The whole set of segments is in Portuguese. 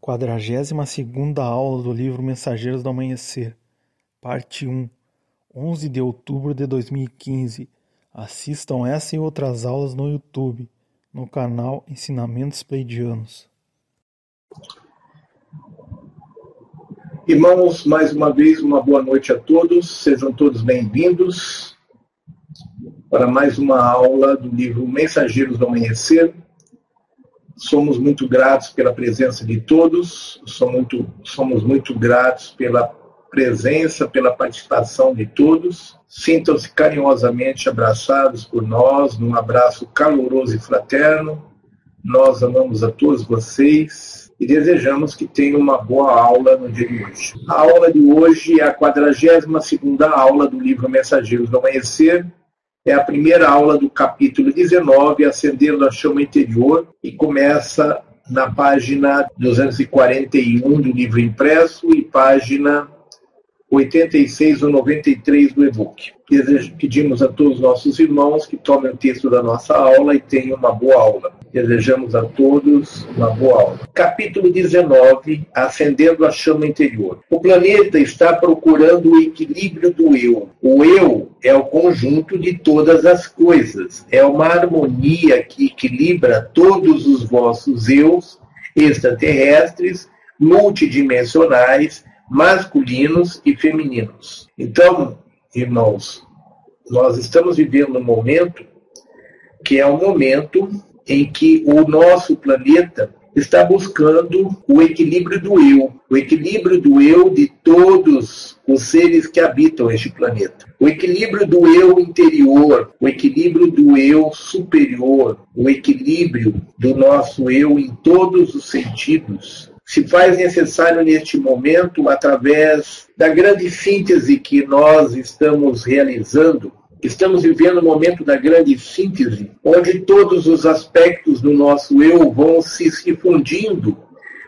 Quadragésima segunda aula do livro Mensageiros do Amanhecer, parte 1, 11 de outubro de 2015. Assistam essa e outras aulas no YouTube, no canal Ensinamentos Pleidianos. Irmãos, mais uma vez, uma boa noite a todos. Sejam todos bem-vindos para mais uma aula do livro Mensageiros do Amanhecer, Somos muito gratos pela presença de todos, somos muito, somos muito gratos pela presença, pela participação de todos. Sintam-se carinhosamente abraçados por nós, num abraço caloroso e fraterno. Nós amamos a todos vocês e desejamos que tenham uma boa aula no dia de hoje. A aula de hoje é a 42 segunda aula do livro Mensageiros do Amanhecer, é a primeira aula do capítulo 19, Acendendo a Chama Interior, e começa na página 241 do livro impresso e página 86 ou 93 do e-book. Pedimos a todos os nossos irmãos que tomem o texto da nossa aula e tenham uma boa aula. Desejamos a todos uma boa aula. Capítulo 19 Acendendo a chama interior. O planeta está procurando o equilíbrio do eu. O eu é o conjunto de todas as coisas. É uma harmonia que equilibra todos os vossos eus extraterrestres, multidimensionais, masculinos e femininos. Então, irmãos, nós estamos vivendo um momento que é um momento em que o nosso planeta está buscando o equilíbrio do eu, o equilíbrio do eu de todos os seres que habitam este planeta. O equilíbrio do eu interior, o equilíbrio do eu superior, o equilíbrio do nosso eu em todos os sentidos, se faz necessário neste momento através da grande síntese que nós estamos realizando. Estamos vivendo um momento da grande síntese, onde todos os aspectos do nosso eu vão se, se fundindo,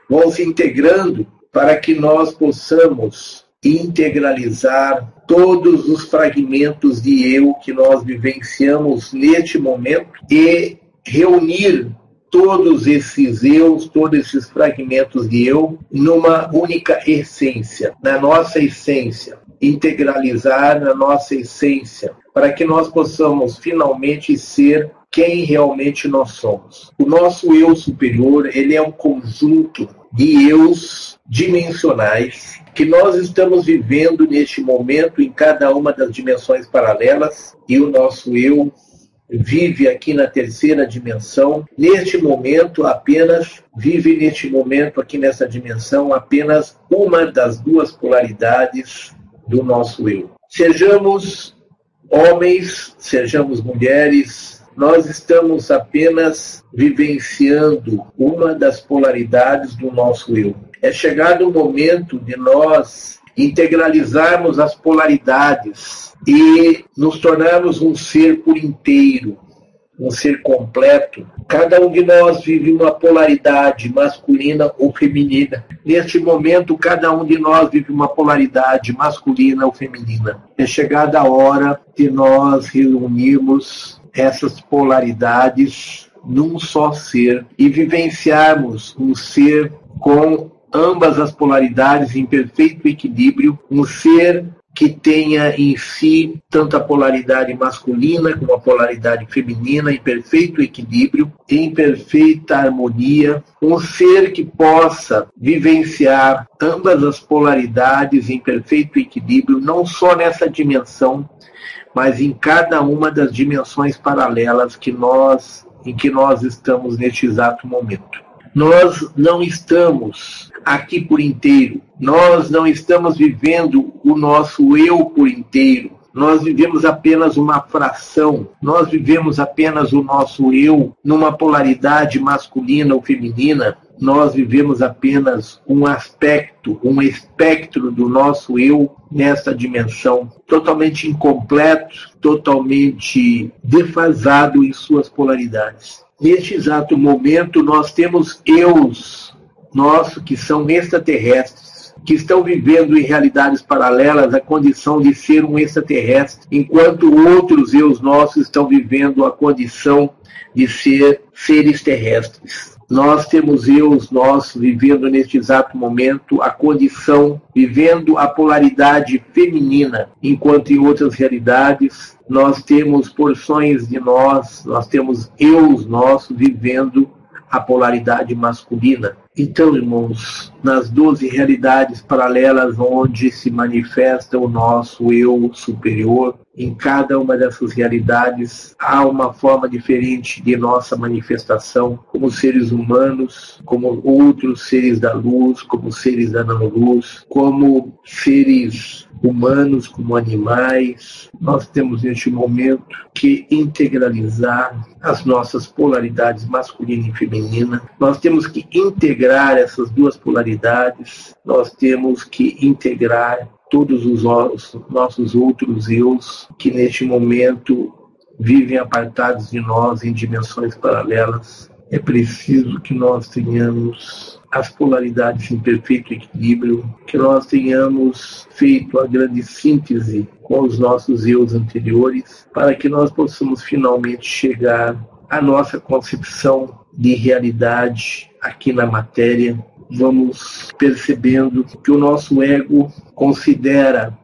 vão se integrando, para que nós possamos integralizar todos os fragmentos de eu que nós vivenciamos neste momento e reunir todos esses eus, todos esses fragmentos de eu, numa única essência, na nossa essência, integralizar na nossa essência, para que nós possamos finalmente ser quem realmente nós somos. O nosso eu superior, ele é um conjunto de eus dimensionais que nós estamos vivendo neste momento em cada uma das dimensões paralelas e o nosso eu vive aqui na terceira dimensão, neste momento apenas, vive neste momento aqui nessa dimensão apenas uma das duas polaridades do nosso eu. Sejamos homens, sejamos mulheres, nós estamos apenas vivenciando uma das polaridades do nosso eu. É chegado o momento de nós integralizarmos as polaridades e nos tornarmos um ser por inteiro, um ser completo. Cada um de nós vive uma polaridade masculina ou feminina. Neste momento, cada um de nós vive uma polaridade masculina ou feminina. É chegada a hora de nós reunirmos essas polaridades num só ser e vivenciarmos um ser com ambas as polaridades em perfeito equilíbrio, um ser que tenha em si tanto a polaridade masculina como a polaridade feminina em perfeito equilíbrio, em perfeita harmonia, um ser que possa vivenciar ambas as polaridades em perfeito equilíbrio, não só nessa dimensão, mas em cada uma das dimensões paralelas que nós em que nós estamos neste exato momento. Nós não estamos aqui por inteiro. Nós não estamos vivendo o nosso eu por inteiro. Nós vivemos apenas uma fração, nós vivemos apenas o nosso eu numa polaridade masculina ou feminina, nós vivemos apenas um aspecto, um espectro do nosso eu nessa dimensão, totalmente incompleto, totalmente defasado em suas polaridades. Neste exato momento, nós temos eus nossos que são extraterrestres, que estão vivendo em realidades paralelas a condição de ser um extraterrestre, enquanto outros eus nossos estão vivendo a condição de ser seres terrestres. Nós temos eus nossos vivendo neste exato momento a condição, vivendo a polaridade feminina, enquanto em outras realidades nós temos porções de nós, nós temos eus nossos vivendo a polaridade masculina. Então, irmãos, nas doze realidades paralelas onde se manifesta o nosso eu superior, em cada uma dessas realidades há uma forma diferente de nossa manifestação como seres humanos, como outros seres da luz, como seres da não-luz, como seres humanos, como animais. Nós temos neste momento que integralizar as nossas polaridades masculina e feminina. Nós temos que integrar essas duas polaridades. Nós temos que integrar todos os nossos outros eus que neste momento vivem apartados de nós em dimensões paralelas. É preciso que nós tenhamos as polaridades em perfeito equilíbrio, que nós tenhamos feito a grande síntese com os nossos eus anteriores, para que nós possamos finalmente chegar à nossa concepção de realidade aqui na matéria, vamos percebendo que o nosso ego considera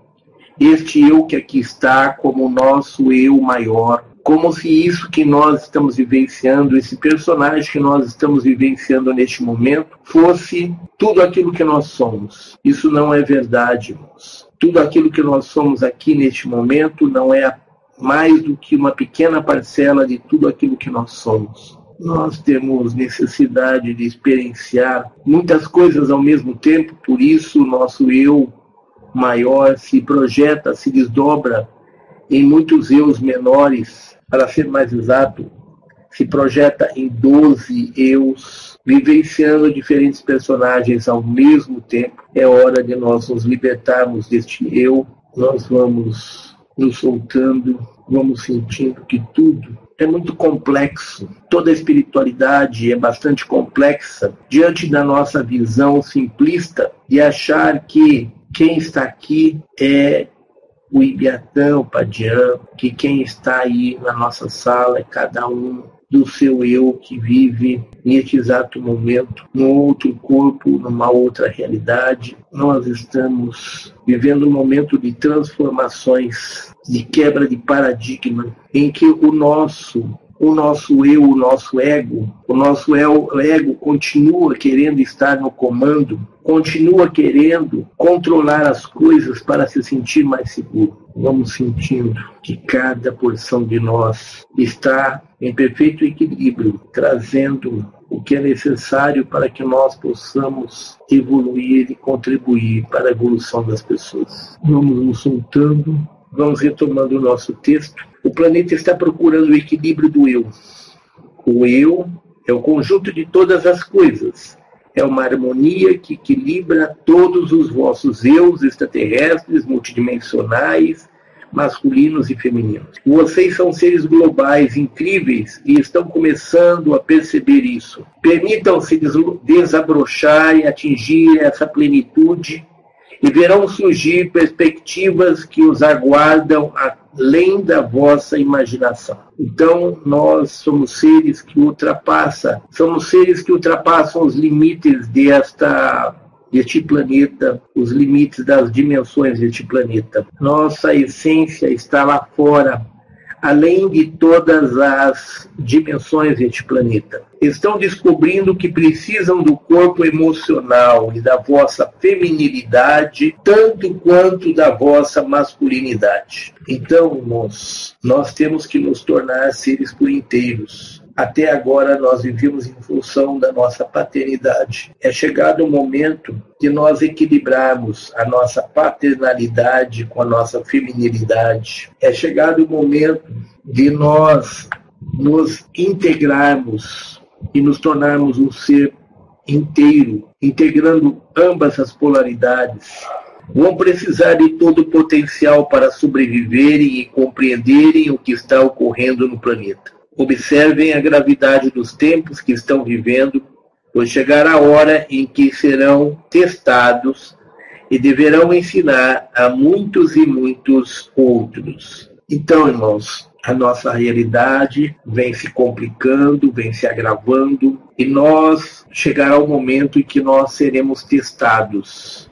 este eu que aqui está como o nosso eu maior, como se isso que nós estamos vivenciando, esse personagem que nós estamos vivenciando neste momento, fosse tudo aquilo que nós somos. Isso não é verdade, irmãos. Tudo aquilo que nós somos aqui neste momento não é mais do que uma pequena parcela de tudo aquilo que nós somos nós temos necessidade de experienciar muitas coisas ao mesmo tempo, por isso o nosso eu maior se projeta, se desdobra em muitos eus menores, para ser mais exato, se projeta em 12 eus, vivenciando diferentes personagens ao mesmo tempo. É hora de nós nos libertarmos deste eu, nós vamos nos soltando, vamos sentindo que tudo é muito complexo. Toda a espiritualidade é bastante complexa diante da nossa visão simplista de achar que quem está aqui é o Ibiatã, o Padian, que quem está aí na nossa sala é cada um do seu eu que vive neste exato momento, num outro corpo, numa outra realidade. Nós estamos vivendo um momento de transformações, de quebra de paradigma, em que o nosso o nosso eu, o nosso ego, o nosso ego continua querendo estar no comando, continua querendo controlar as coisas para se sentir mais seguro. Vamos sentindo que cada porção de nós está em perfeito equilíbrio, trazendo o que é necessário para que nós possamos evoluir e contribuir para a evolução das pessoas. Vamos nos soltando, vamos retomando o nosso texto o planeta está procurando o equilíbrio do eu. O eu é o conjunto de todas as coisas. É uma harmonia que equilibra todos os vossos eus extraterrestres, multidimensionais, masculinos e femininos. Vocês são seres globais incríveis e estão começando a perceber isso. Permitam-se desabrochar e atingir essa plenitude e verão surgir perspectivas que os aguardam além da vossa imaginação. Então, nós somos seres que ultrapassa, somos seres que ultrapassam os limites desta deste planeta, os limites das dimensões deste planeta. Nossa essência está lá fora, além de todas as dimensões deste planeta. Estão descobrindo que precisam do corpo emocional e da vossa feminilidade, tanto quanto da vossa masculinidade. Então, irmãos, nós temos que nos tornar seres por inteiros até agora nós vivemos em função da nossa paternidade. É chegado o momento de nós equilibrarmos a nossa paternalidade com a nossa feminilidade. É chegado o momento de nós nos integrarmos e nos tornarmos um ser inteiro, integrando ambas as polaridades. Vão precisar de todo o potencial para sobreviverem e compreenderem o que está ocorrendo no planeta. Observem a gravidade dos tempos que estão vivendo, pois chegará a hora em que serão testados e deverão ensinar a muitos e muitos outros. Então, irmãos, a nossa realidade vem se complicando, vem se agravando, e nós chegará o momento em que nós seremos testados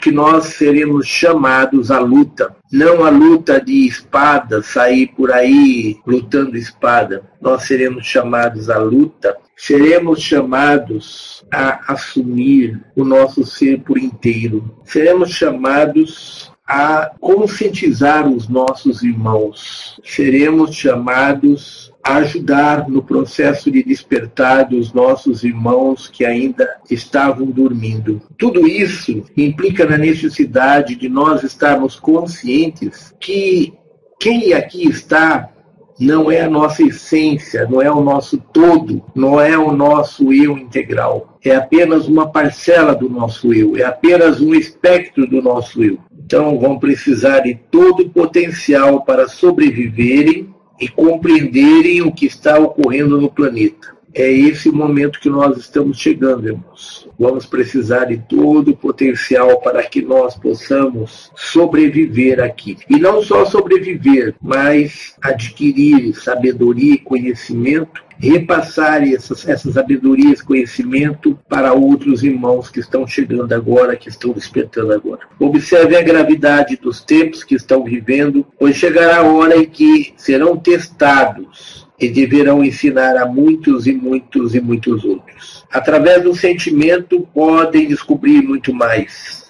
que nós seremos chamados à luta. Não a luta de espada, sair por aí lutando espada. Nós seremos chamados à luta, seremos chamados a assumir o nosso ser por inteiro. Seremos chamados a conscientizar os nossos irmãos. Seremos chamados ajudar no processo de despertar dos nossos irmãos que ainda estavam dormindo. Tudo isso implica na necessidade de nós estarmos conscientes que quem aqui está não é a nossa essência, não é o nosso todo, não é o nosso eu integral. É apenas uma parcela do nosso eu, é apenas um espectro do nosso eu. Então vão precisar de todo o potencial para sobreviverem e compreenderem o que está ocorrendo no planeta. É esse momento que nós estamos chegando, irmãos. Vamos precisar de todo o potencial para que nós possamos sobreviver aqui. E não só sobreviver, mas adquirir sabedoria e conhecimento repassar essas, essa sabedoria, esse conhecimento para outros irmãos que estão chegando agora, que estão despertando agora. Observe a gravidade dos tempos que estão vivendo, pois chegará a hora em que serão testados e deverão ensinar a muitos e muitos e muitos outros. Através do sentimento podem descobrir muito mais.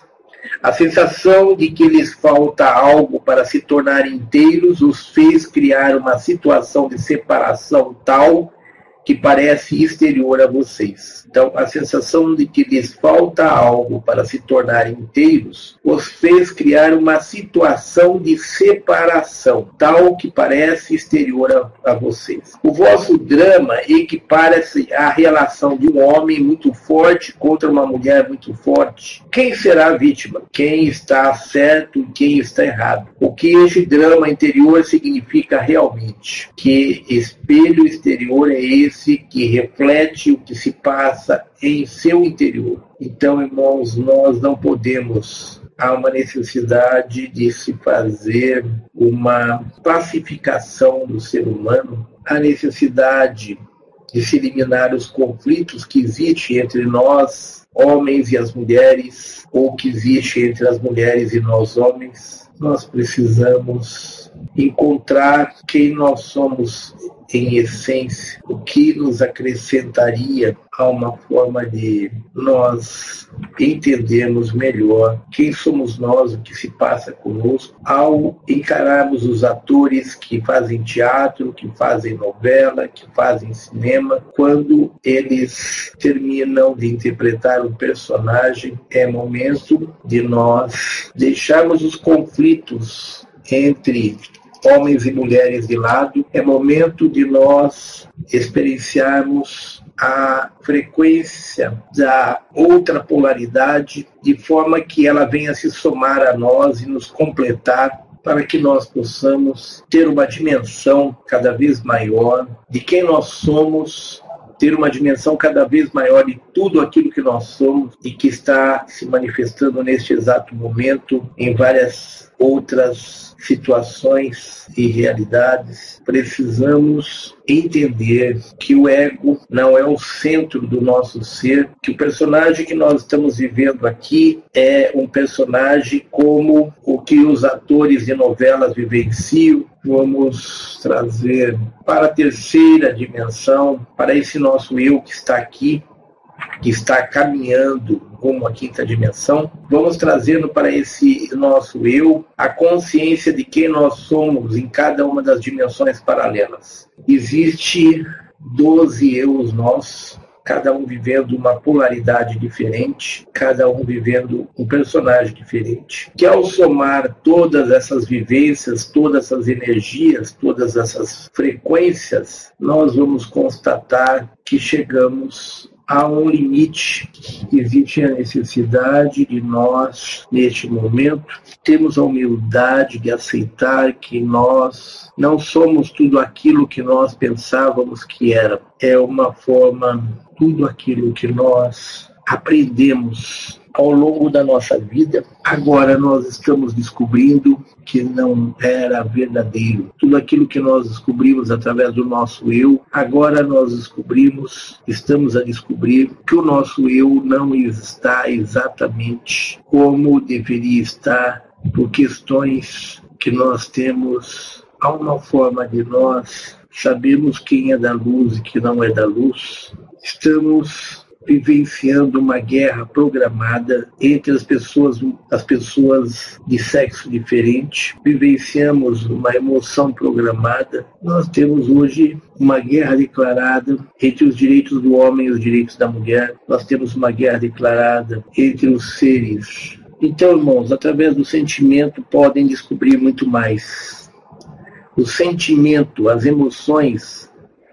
A sensação de que lhes falta algo para se tornar inteiros os fez criar uma situação de separação tal que parece exterior a vocês. Então, a sensação de que lhes falta algo para se tornarem inteiros os fez criar uma situação de separação, tal que parece exterior a, a vocês. O vosso drama equipara-se à relação de um homem muito forte contra uma mulher muito forte. Quem será a vítima? Quem está certo e quem está errado? O que este drama interior significa realmente? Que espelho exterior é esse que reflete o que se passa passa em seu interior. Então, irmãos, nós não podemos há uma necessidade de se fazer uma pacificação do ser humano, a necessidade de se eliminar os conflitos que existem entre nós, homens e as mulheres, ou que existe entre as mulheres e nós homens. Nós precisamos encontrar quem nós somos em essência, o que nos acrescentaria a uma forma de nós entendermos melhor quem somos nós, o que se passa conosco, ao encararmos os atores que fazem teatro, que fazem novela, que fazem cinema, quando eles terminam de interpretar um personagem, é momento de nós deixarmos os conflitos entre homens e mulheres de lado, é momento de nós experienciarmos a frequência da outra polaridade, de forma que ela venha se somar a nós e nos completar para que nós possamos ter uma dimensão cada vez maior de quem nós somos, ter uma dimensão cada vez maior de tudo aquilo que nós somos e que está se manifestando neste exato momento em várias outras situações e realidades, precisamos entender que o ego não é o centro do nosso ser, que o personagem que nós estamos vivendo aqui é um personagem como o que os atores de novelas vivenciam. Vamos trazer para a terceira dimensão, para esse nosso eu que está aqui, que está caminhando como a quinta dimensão, vamos trazendo para esse nosso eu a consciência de quem nós somos em cada uma das dimensões paralelas. Existe 12 eus nossos, cada um vivendo uma polaridade diferente, cada um vivendo um personagem diferente. Que ao somar todas essas vivências, todas essas energias, todas essas frequências, nós vamos constatar que chegamos há um limite. Existe a necessidade de nós, neste momento, termos a humildade de aceitar que nós não somos tudo aquilo que nós pensávamos que era. É uma forma, tudo aquilo que nós aprendemos ao longo da nossa vida, agora nós estamos descobrindo que não era verdadeiro. Tudo aquilo que nós descobrimos através do nosso eu, agora nós descobrimos, estamos a descobrir que o nosso eu não está exatamente como deveria estar por questões que nós temos há uma forma de nós sabermos quem é da luz e quem não é da luz. Estamos vivenciando uma guerra programada entre as pessoas, as pessoas de sexo diferente. Vivenciamos uma emoção programada. Nós temos hoje uma guerra declarada entre os direitos do homem e os direitos da mulher. Nós temos uma guerra declarada entre os seres. Então, irmãos, através do sentimento podem descobrir muito mais. O sentimento, as emoções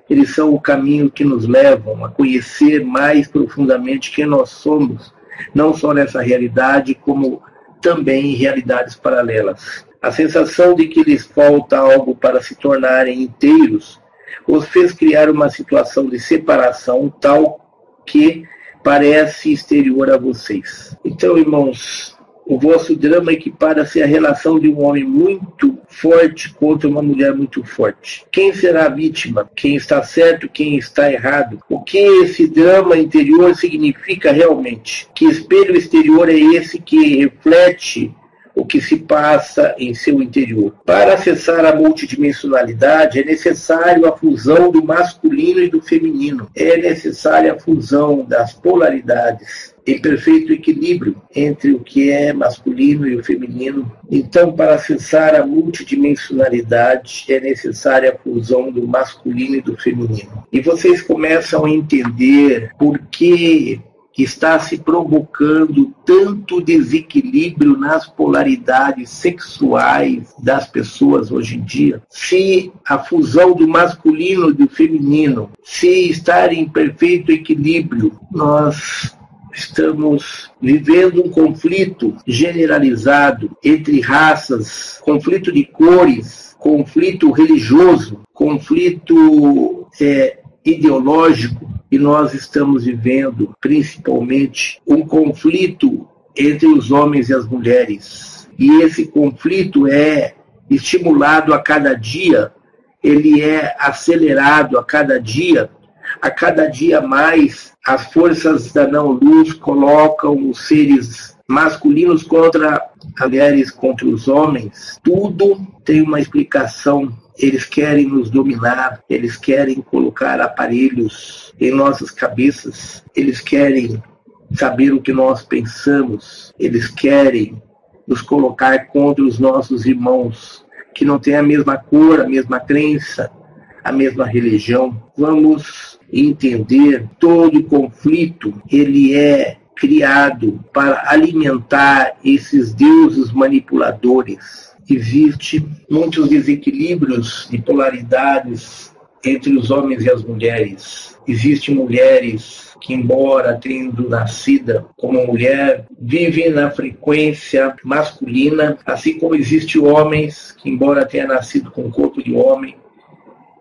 eles são o caminho que nos levam a conhecer mais profundamente quem nós somos, não só nessa realidade, como também em realidades paralelas. A sensação de que lhes falta algo para se tornarem inteiros os fez criar uma situação de separação tal que parece exterior a vocês. Então, irmãos, o vosso drama equipara-se à relação de um homem muito forte contra uma mulher muito forte. Quem será a vítima? Quem está certo? Quem está errado? O que esse drama interior significa realmente? Que espelho exterior é esse que reflete o que se passa em seu interior. Para acessar a multidimensionalidade é necessário a fusão do masculino e do feminino. É necessária a fusão das polaridades em perfeito equilíbrio entre o que é masculino e o feminino. Então, para acessar a multidimensionalidade, é necessária a fusão do masculino e do feminino. E vocês começam a entender por que está se provocando tanto desequilíbrio nas polaridades sexuais das pessoas hoje em dia, se a fusão do masculino e do feminino, se estar em perfeito equilíbrio, nós estamos vivendo um conflito generalizado entre raças, conflito de cores, conflito religioso, conflito é, ideológico e nós estamos vivendo principalmente um conflito entre os homens e as mulheres. E esse conflito é estimulado a cada dia, ele é acelerado a cada dia, a cada dia mais as forças da não-luz colocam os seres masculinos contra mulheres, contra os homens. Tudo tem uma explicação eles querem nos dominar, eles querem colocar aparelhos em nossas cabeças, eles querem saber o que nós pensamos, eles querem nos colocar contra os nossos irmãos que não têm a mesma cor, a mesma crença, a mesma religião. Vamos entender todo conflito, ele é criado para alimentar esses deuses manipuladores existe muitos desequilíbrios de polaridades entre os homens e as mulheres. Existem mulheres que, embora tendo nascida como mulher, vivem na frequência masculina, assim como existem homens que, embora tenha nascido com o corpo de homem,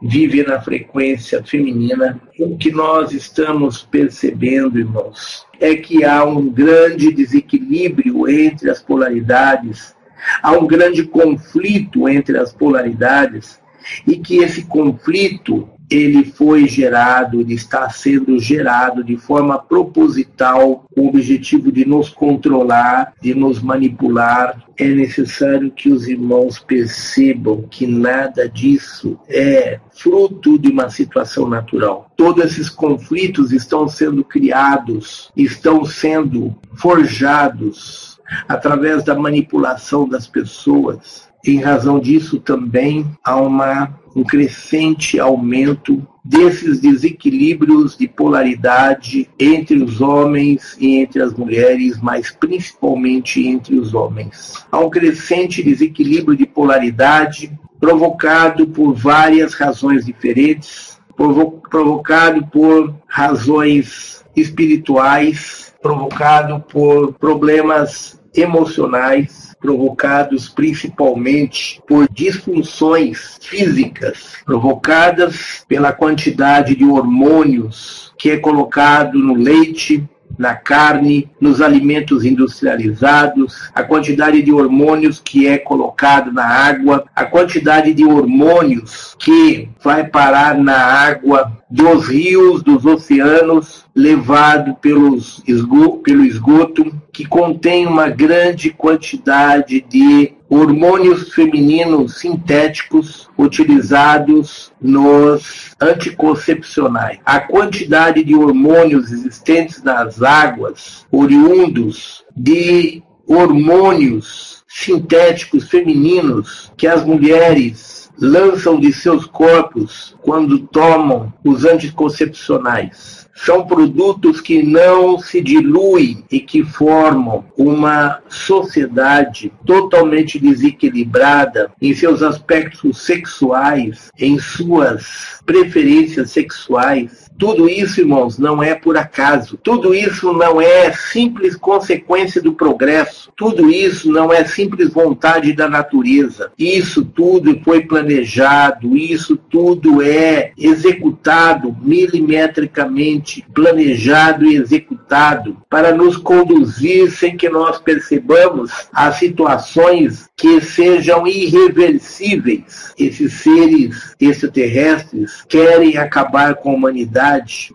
vivem na frequência feminina. O que nós estamos percebendo, irmãos, é que há um grande desequilíbrio entre as polaridades Há um grande conflito entre as polaridades e que esse conflito ele foi gerado, ele está sendo gerado de forma proposital, com o objetivo de nos controlar, de nos manipular. É necessário que os irmãos percebam que nada disso é fruto de uma situação natural. Todos esses conflitos estão sendo criados, estão sendo forjados através da manipulação das pessoas. Em razão disso, também há uma, um crescente aumento desses desequilíbrios de polaridade entre os homens e entre as mulheres, mas principalmente entre os homens. Há um crescente desequilíbrio de polaridade provocado por várias razões diferentes, provocado por razões espirituais, provocado por problemas emocionais provocados principalmente por disfunções físicas provocadas pela quantidade de hormônios que é colocado no leite, na carne, nos alimentos industrializados, a quantidade de hormônios que é colocado na água, a quantidade de hormônios que vai parar na água dos rios, dos oceanos, levado pelos esgoto, pelo esgoto, que contém uma grande quantidade de hormônios femininos sintéticos utilizados nos anticoncepcionais. A quantidade de hormônios existentes nas águas, oriundos de hormônios sintéticos femininos que as mulheres lançam de seus corpos quando tomam os anticoncepcionais. São produtos que não se diluem e que formam uma sociedade totalmente desequilibrada em seus aspectos sexuais, em suas preferências sexuais, tudo isso, irmãos, não é por acaso. Tudo isso não é simples consequência do progresso. Tudo isso não é simples vontade da natureza. Isso tudo foi planejado, isso tudo é executado milimetricamente, planejado e executado para nos conduzir sem que nós percebamos a situações que sejam irreversíveis. Esses seres extraterrestres querem acabar com a humanidade,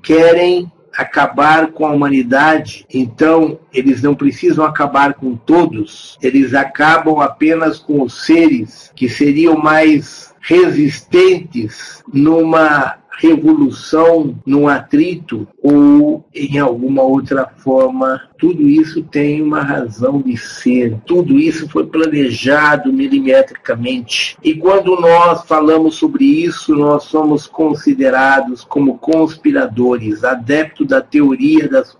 querem acabar com a humanidade, então eles não precisam acabar com todos, eles acabam apenas com os seres que seriam mais resistentes numa revolução, num atrito ou em alguma outra forma. Tudo isso tem uma razão de ser. Tudo isso foi planejado milimetricamente. E quando nós falamos sobre isso, nós somos considerados como conspiradores, adeptos da teoria das,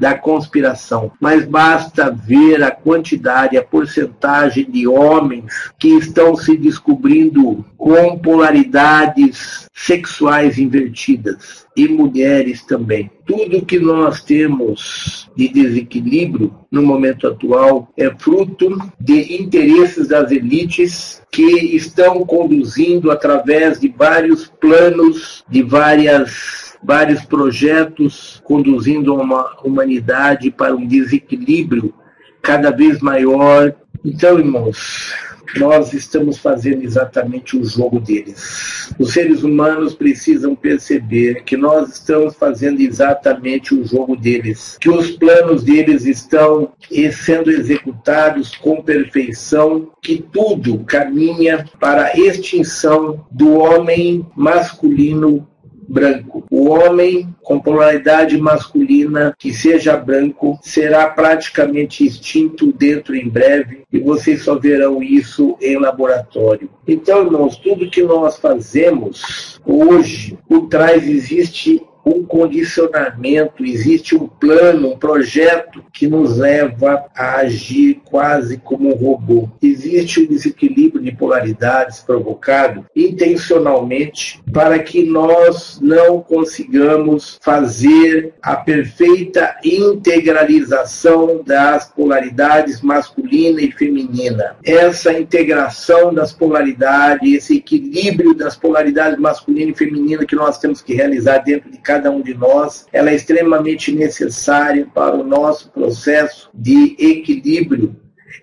da conspiração. Mas basta ver a quantidade, a porcentagem de homens que estão se descobrindo com polaridades sexuais invertidas e mulheres também. Tudo que nós temos de desequilíbrio no momento atual é fruto de interesses das elites que estão conduzindo através de vários planos, de várias vários projetos conduzindo uma humanidade para um desequilíbrio cada vez maior. Então, irmãos, nós estamos fazendo exatamente o jogo deles. Os seres humanos precisam perceber que nós estamos fazendo exatamente o jogo deles, que os planos deles estão sendo executados com perfeição, que tudo caminha para a extinção do homem masculino branco. O homem com polaridade masculina que seja branco será praticamente extinto dentro em breve e vocês só verão isso em laboratório. Então, irmãos, tudo que nós fazemos hoje, por trás existe um condicionamento, existe um plano, um projeto que nos leva a agir quase como um robô. Existe um desequilíbrio de polaridades provocado intencionalmente para que nós não consigamos fazer a perfeita integralização das polaridades masculina e feminina. Essa integração das polaridades, esse equilíbrio das polaridades masculina e feminina que nós temos que realizar dentro de cada cada um de nós, ela é extremamente necessária para o nosso processo de equilíbrio,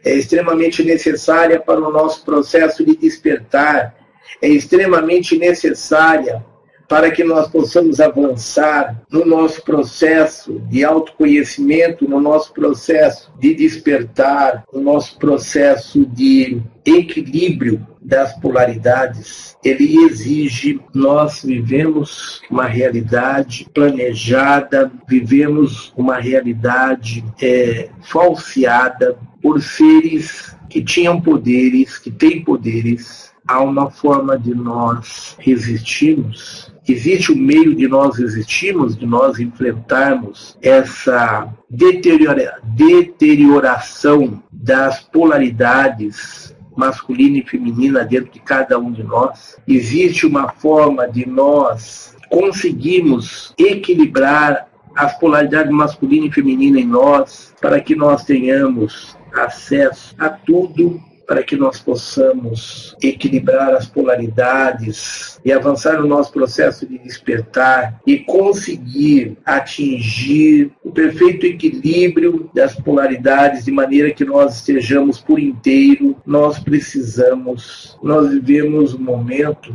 é extremamente necessária para o nosso processo de despertar, é extremamente necessária para que nós possamos avançar no nosso processo de autoconhecimento, no nosso processo de despertar, no nosso processo de equilíbrio das polaridades. Ele exige nós vivemos uma realidade planejada, vivemos uma realidade é, falseada por seres que tinham poderes, que têm poderes. Há uma forma de nós resistirmos existe um meio de nós resistirmos, de nós enfrentarmos essa deteriora, deterioração das polaridades masculina e feminina dentro de cada um de nós. Existe uma forma de nós conseguirmos equilibrar as polaridades masculina e feminina em nós para que nós tenhamos acesso a tudo para que nós possamos equilibrar as polaridades e avançar no nosso processo de despertar e conseguir atingir o perfeito equilíbrio das polaridades de maneira que nós estejamos por inteiro, nós precisamos, nós vivemos um momento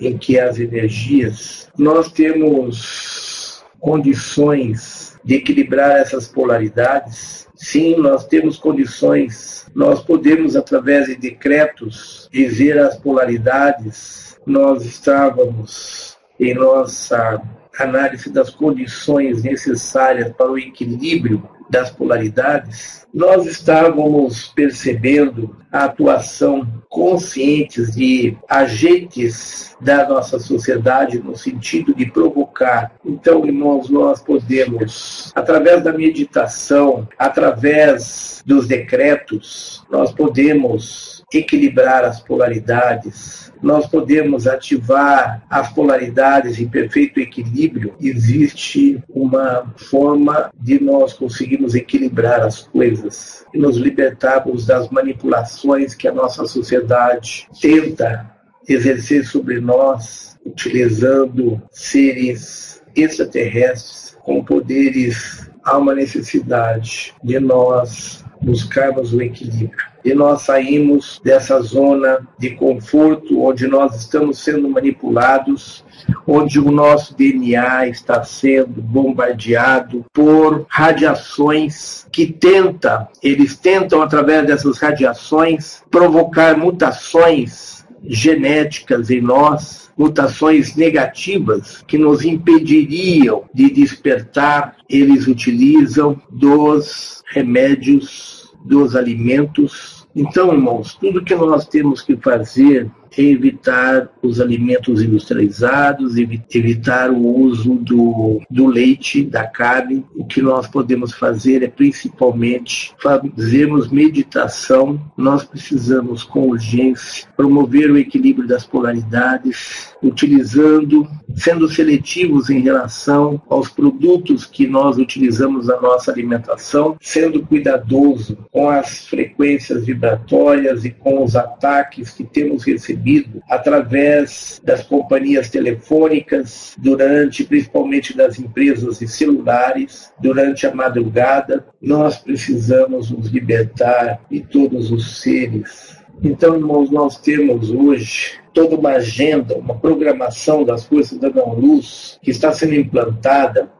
em que as energias, nós temos condições de equilibrar essas polaridades. Sim, nós temos condições, nós podemos, através de decretos, dizer as polaridades. Nós estávamos em nossa análise das condições necessárias para o equilíbrio das polaridades, nós estávamos percebendo a atuação conscientes de agentes da nossa sociedade no sentido de provocar. Então, irmãos, nós podemos, através da meditação, através dos decretos, nós podemos equilibrar as polaridades, nós podemos ativar as polaridades em perfeito equilíbrio, existe uma forma de nós conseguirmos equilibrar as coisas e nos libertarmos das manipulações que a nossa sociedade tenta exercer sobre nós, utilizando seres extraterrestres com poderes. Há uma necessidade de nós buscarmos o equilíbrio. E nós saímos dessa zona de conforto onde nós estamos sendo manipulados, onde o nosso DNA está sendo bombardeado por radiações que tenta, eles tentam através dessas radiações provocar mutações genéticas em nós, mutações negativas que nos impediriam de despertar, eles utilizam dos remédios, dos alimentos. Então, irmãos, tudo que nós temos que fazer evitar os alimentos industrializados, evitar o uso do, do leite, da carne. O que nós podemos fazer é principalmente fazermos meditação. Nós precisamos, com urgência, promover o equilíbrio das polaridades, utilizando, sendo seletivos em relação aos produtos que nós utilizamos na nossa alimentação, sendo cuidadoso com as frequências vibratórias e com os ataques que temos recebido recebido através das companhias telefônicas, durante, principalmente das empresas de celulares, durante a madrugada. Nós precisamos nos libertar de todos os seres. Então, irmãos, nós temos hoje toda uma agenda, uma programação das coisas da não-luz que está sendo implantada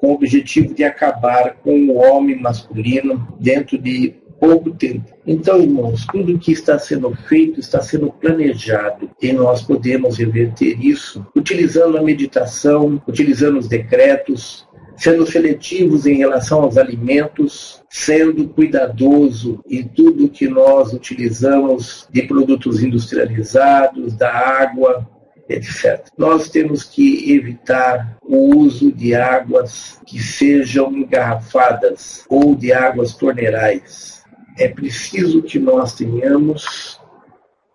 com o objetivo de acabar com o homem masculino dentro de pouco tempo. Então, irmãos, tudo que está sendo feito está sendo planejado e nós podemos reverter isso utilizando a meditação, utilizando os decretos, sendo seletivos em relação aos alimentos, sendo cuidadoso em tudo que nós utilizamos de produtos industrializados, da água, etc. Nós temos que evitar o uso de águas que sejam engarrafadas ou de águas torneirais é preciso que nós tenhamos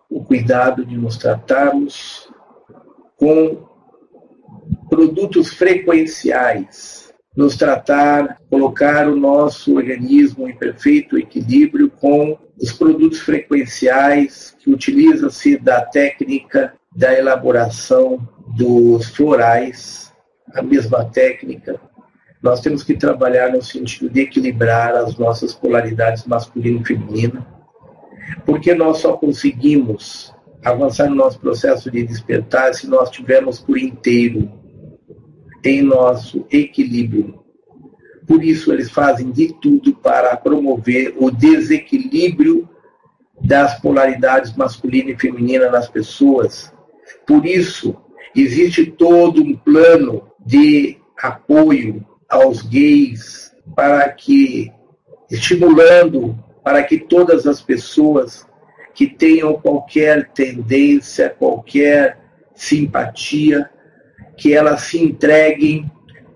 o cuidado de nos tratarmos com produtos frequenciais, nos tratar, colocar o nosso organismo em perfeito equilíbrio com os produtos frequenciais que utiliza-se da técnica da elaboração dos florais, a mesma técnica nós temos que trabalhar no sentido de equilibrar as nossas polaridades masculina e feminina, porque nós só conseguimos avançar no nosso processo de despertar se nós tivermos por inteiro em nosso equilíbrio. Por isso, eles fazem de tudo para promover o desequilíbrio das polaridades masculina e feminina nas pessoas. Por isso, existe todo um plano de apoio aos gays, para que, estimulando para que todas as pessoas que tenham qualquer tendência, qualquer simpatia, que elas se entreguem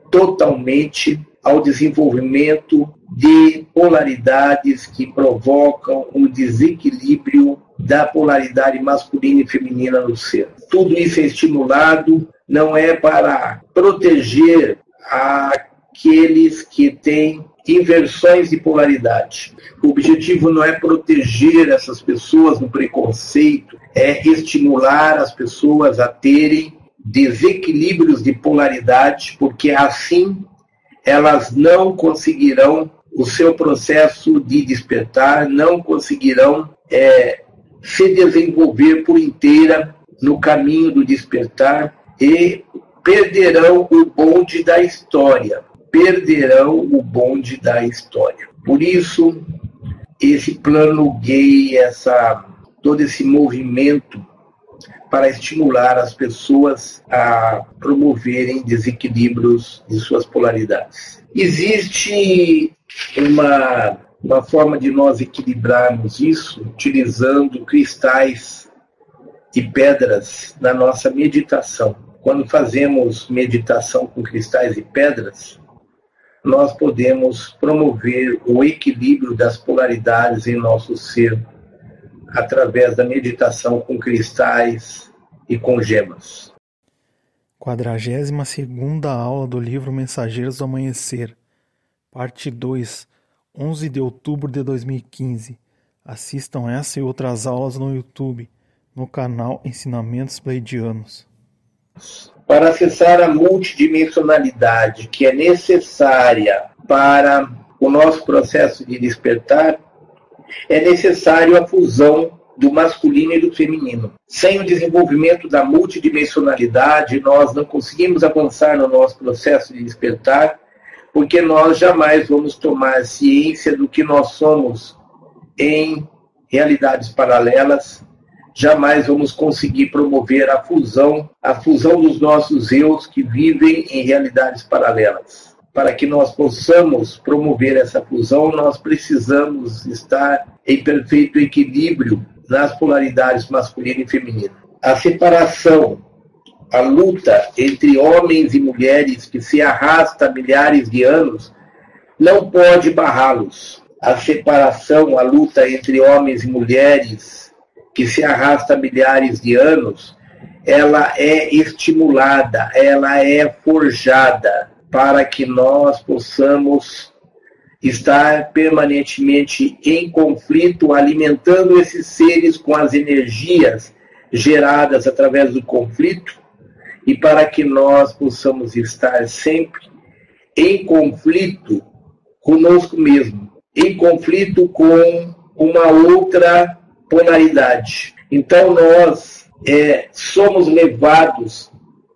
totalmente ao desenvolvimento de polaridades que provocam um desequilíbrio da polaridade masculina e feminina no ser. Tudo isso é estimulado, não é para proteger a aqueles que têm inversões de polaridade. O objetivo não é proteger essas pessoas do preconceito, é estimular as pessoas a terem desequilíbrios de polaridade, porque assim elas não conseguirão o seu processo de despertar, não conseguirão é, se desenvolver por inteira no caminho do despertar e perderão o bonde da história. Perderão o bonde da história. Por isso, esse plano gay, essa, todo esse movimento para estimular as pessoas a promoverem desequilíbrios de suas polaridades. Existe uma, uma forma de nós equilibrarmos isso utilizando cristais e pedras na nossa meditação. Quando fazemos meditação com cristais e pedras, nós podemos promover o equilíbrio das polaridades em nosso ser através da meditação com cristais e com gemas. 42 segunda aula do livro Mensageiros do Amanhecer, parte 2, 11 de outubro de 2015. Assistam essa e outras aulas no YouTube, no canal Ensinamentos Pleidianos. Para acessar a multidimensionalidade que é necessária para o nosso processo de despertar, é necessário a fusão do masculino e do feminino. Sem o desenvolvimento da multidimensionalidade, nós não conseguimos avançar no nosso processo de despertar, porque nós jamais vamos tomar ciência do que nós somos em realidades paralelas, jamais vamos conseguir promover a fusão, a fusão dos nossos eus que vivem em realidades paralelas para que nós possamos promover essa fusão, nós precisamos estar em perfeito equilíbrio nas polaridades masculina e feminina. A separação, a luta entre homens e mulheres que se arrasta há milhares de anos, não pode barrá-los. A separação, a luta entre homens e mulheres que se arrasta milhares de anos, ela é estimulada, ela é forjada para que nós possamos estar permanentemente em conflito, alimentando esses seres com as energias geradas através do conflito, e para que nós possamos estar sempre em conflito conosco mesmo, em conflito com uma outra polaridade. Então nós é, somos levados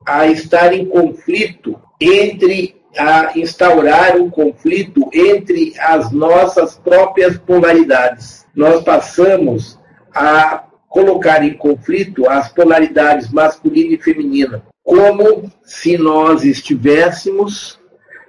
a estar em conflito entre a instaurar um conflito entre as nossas próprias polaridades. Nós passamos a colocar em conflito as polaridades masculina e feminina, como se nós estivéssemos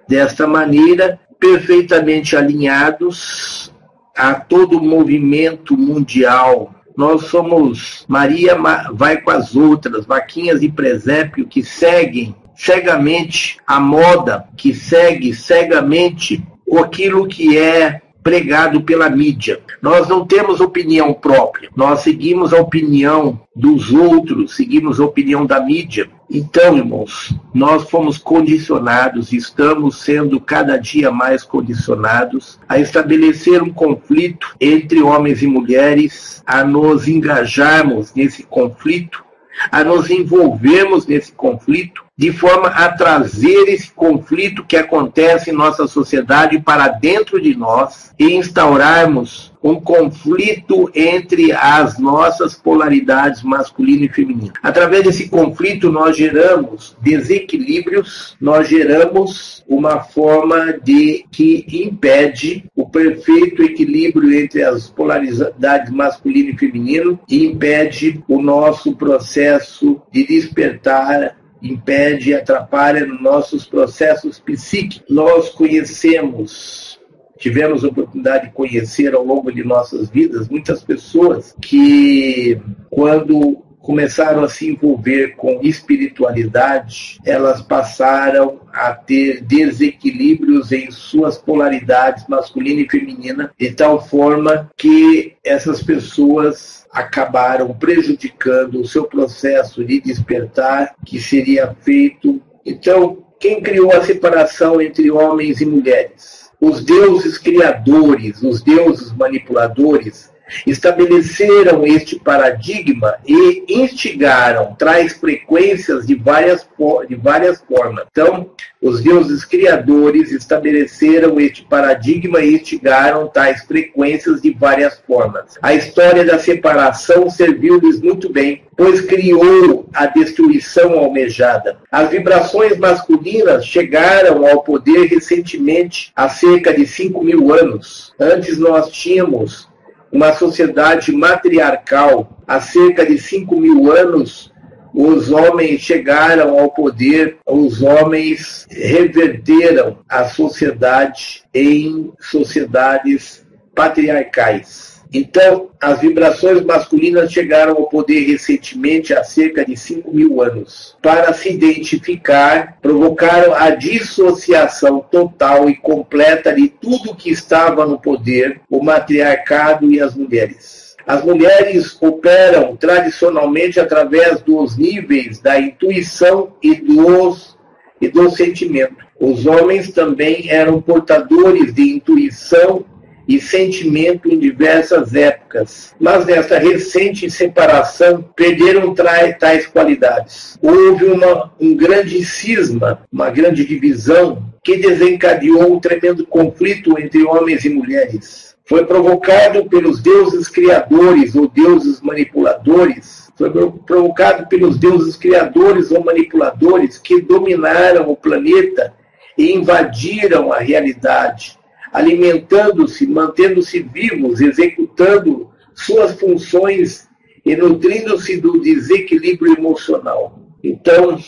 desta maneira perfeitamente alinhados a todo o movimento mundial. Nós somos Maria vai com as outras, vaquinhas e presépio que seguem cegamente a moda, que segue cegamente aquilo que é pregado pela mídia. Nós não temos opinião própria, nós seguimos a opinião dos outros, seguimos a opinião da mídia. Então, irmãos, nós fomos condicionados, estamos sendo cada dia mais condicionados a estabelecer um conflito entre homens e mulheres, a nos engajarmos nesse conflito, a nos envolvermos nesse conflito de forma a trazer esse conflito que acontece em nossa sociedade para dentro de nós e instaurarmos um conflito entre as nossas polaridades masculina e feminina. Através desse conflito, nós geramos desequilíbrios, nós geramos uma forma de que impede o perfeito equilíbrio entre as polaridades masculino e feminino e impede o nosso processo de despertar impede e atrapalha nossos processos psíquicos. Nós conhecemos, tivemos a oportunidade de conhecer ao longo de nossas vidas muitas pessoas que, quando começaram a se envolver com espiritualidade, elas passaram a ter desequilíbrios em suas polaridades masculina e feminina, de tal forma que essas pessoas acabaram prejudicando o seu processo de despertar, que seria feito. Então, quem criou a separação entre homens e mulheres? Os deuses criadores, os deuses manipuladores, estabeleceram este paradigma e instigaram traz frequências de várias, de várias formas. Então, os deuses criadores estabeleceram este paradigma e instigaram tais frequências de várias formas. A história da separação serviu-lhes muito bem, pois criou a destruição almejada. As vibrações masculinas chegaram ao poder recentemente, há cerca de 5 mil anos. Antes nós tínhamos uma sociedade matriarcal. Há cerca de 5 mil anos, os homens chegaram ao poder, os homens reverteram a sociedade em sociedades patriarcais. Então, as vibrações masculinas chegaram ao poder recentemente, há cerca de 5 mil anos. Para se identificar, provocaram a dissociação total e completa de tudo que estava no poder, o matriarcado e as mulheres. As mulheres operam tradicionalmente através dos níveis da intuição e dos e do sentimento. Os homens também eram portadores de intuição e sentimento em diversas épocas, mas nessa recente separação perderam tais qualidades. Houve uma, um grande cisma, uma grande divisão que desencadeou um tremendo conflito entre homens e mulheres. Foi provocado pelos deuses criadores ou deuses manipuladores foi provocado pelos deuses criadores ou manipuladores que dominaram o planeta e invadiram a realidade alimentando-se, mantendo-se vivos, executando suas funções e nutrindo-se do desequilíbrio emocional. Então,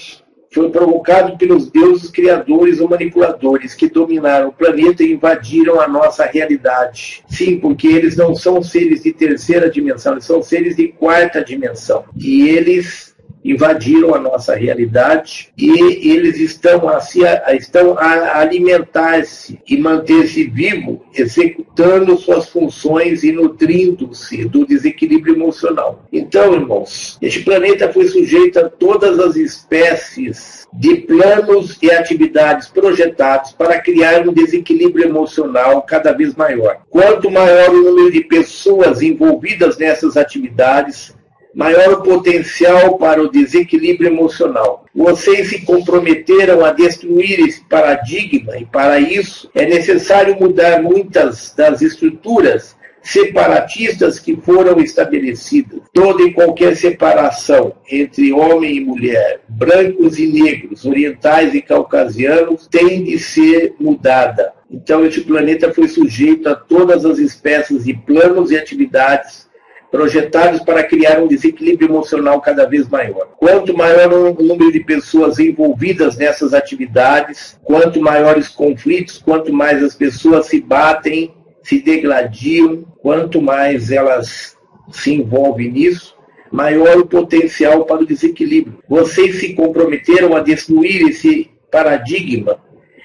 foi provocado pelos deuses criadores ou manipuladores que dominaram o planeta e invadiram a nossa realidade. Sim, porque eles não são seres de terceira dimensão, eles são seres de quarta dimensão. E eles invadiram a nossa realidade e eles estão a, se, estão a alimentar-se e manter-se vivo, executando suas funções e nutrindo-se do desequilíbrio emocional. Então, irmãos, este planeta foi sujeito a todas as espécies de planos e atividades projetados para criar um desequilíbrio emocional cada vez maior. Quanto maior o número de pessoas envolvidas nessas atividades, maior o potencial para o desequilíbrio emocional. Vocês se comprometeram a destruir esse paradigma e, para isso, é necessário mudar muitas das estruturas separatistas que foram estabelecidas. Toda e qualquer separação entre homem e mulher, brancos e negros, orientais e caucasianos, tem de ser mudada. Então, este planeta foi sujeito a todas as espécies de planos e atividades projetados para criar um desequilíbrio emocional cada vez maior. Quanto maior o número de pessoas envolvidas nessas atividades, quanto maiores conflitos, quanto mais as pessoas se batem, se degladiam, quanto mais elas se envolvem nisso, maior o potencial para o desequilíbrio. Vocês se comprometeram a destruir esse paradigma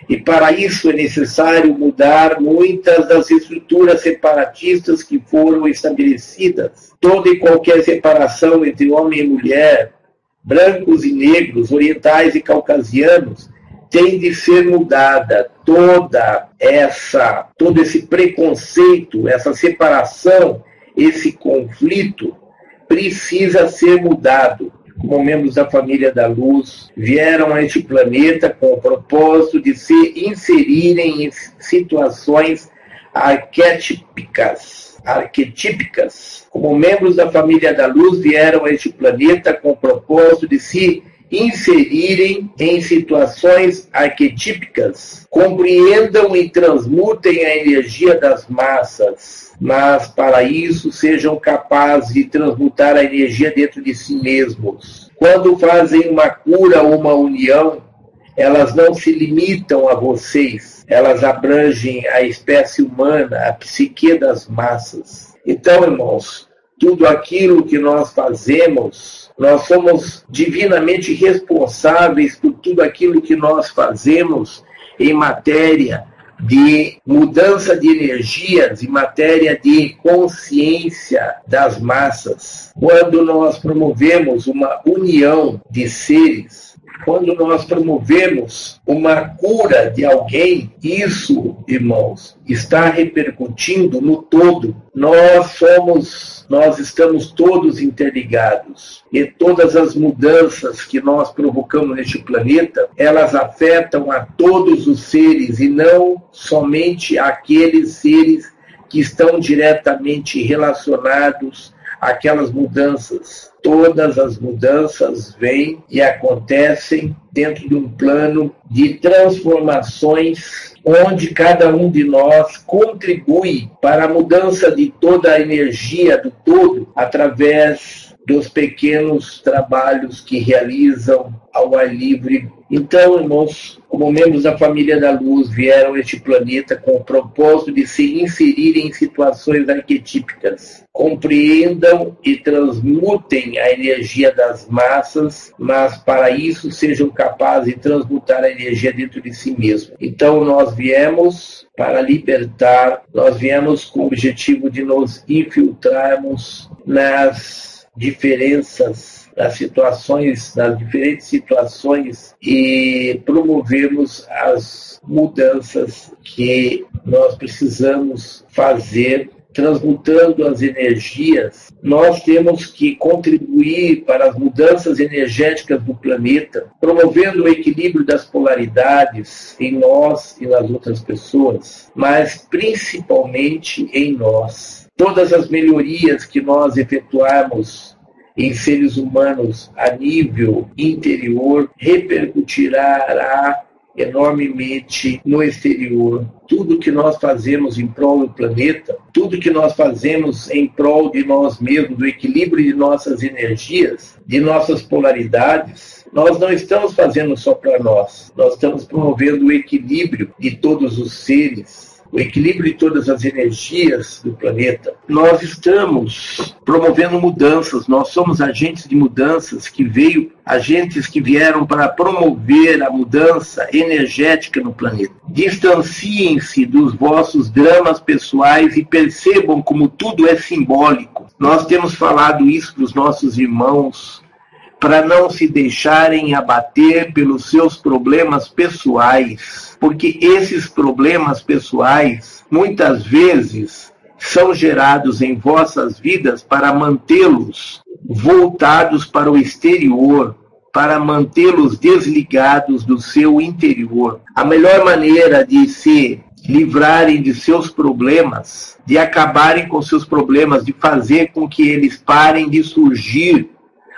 e para isso é necessário mudar muitas das estruturas separatistas que foram estabelecidas. Toda e qualquer separação entre homem e mulher, brancos e negros, orientais e caucasianos, tem de ser mudada. Toda essa, todo esse preconceito, essa separação, esse conflito precisa ser mudado como membros da família da luz, vieram a este planeta com o propósito de se inserirem em situações arquetípicas, arquetípicas. Como membros da família da luz, vieram a este planeta com o propósito de se inserirem em situações arquetípicas, compreendam e transmutem a energia das massas, mas para isso sejam capazes de transmutar a energia dentro de si mesmos. Quando fazem uma cura ou uma união, elas não se limitam a vocês, elas abrangem a espécie humana, a psique das massas. Então, irmãos, tudo aquilo que nós fazemos, nós somos divinamente responsáveis por tudo aquilo que nós fazemos em matéria de mudança de energias em matéria de consciência das massas. Quando nós promovemos uma união de seres, quando nós promovemos uma cura de alguém, isso, irmãos, está repercutindo no todo. Nós somos, nós estamos todos interligados. E todas as mudanças que nós provocamos neste planeta, elas afetam a todos os seres e não somente aqueles seres que estão diretamente relacionados àquelas mudanças todas as mudanças vêm e acontecem dentro de um plano de transformações onde cada um de nós contribui para a mudança de toda a energia do todo através dos pequenos trabalhos que realizam ao ar livre então, irmãos, como membros da família da luz, vieram a este planeta com o propósito de se inserirem em situações arquetípicas. Compreendam e transmutem a energia das massas, mas para isso sejam capazes de transmutar a energia dentro de si mesmos. Então, nós viemos para libertar, nós viemos com o objetivo de nos infiltrarmos nas diferenças nas situações, nas diferentes situações e promovermos as mudanças que nós precisamos fazer transmutando as energias, nós temos que contribuir para as mudanças energéticas do planeta, promovendo o equilíbrio das polaridades em nós e nas outras pessoas, mas principalmente em nós. Todas as melhorias que nós efetuarmos em seres humanos a nível interior repercutirá enormemente no exterior. Tudo que nós fazemos em prol do planeta, tudo que nós fazemos em prol de nós mesmos, do equilíbrio de nossas energias, de nossas polaridades, nós não estamos fazendo só para nós, nós estamos promovendo o equilíbrio de todos os seres o equilíbrio de todas as energias do planeta, nós estamos promovendo mudanças, nós somos agentes de mudanças que veio, agentes que vieram para promover a mudança energética no planeta. Distanciem-se dos vossos dramas pessoais e percebam como tudo é simbólico. Nós temos falado isso para os nossos irmãos para não se deixarem abater pelos seus problemas pessoais, porque esses problemas pessoais muitas vezes são gerados em vossas vidas para mantê-los voltados para o exterior, para mantê-los desligados do seu interior. A melhor maneira de se livrarem de seus problemas, de acabarem com seus problemas, de fazer com que eles parem de surgir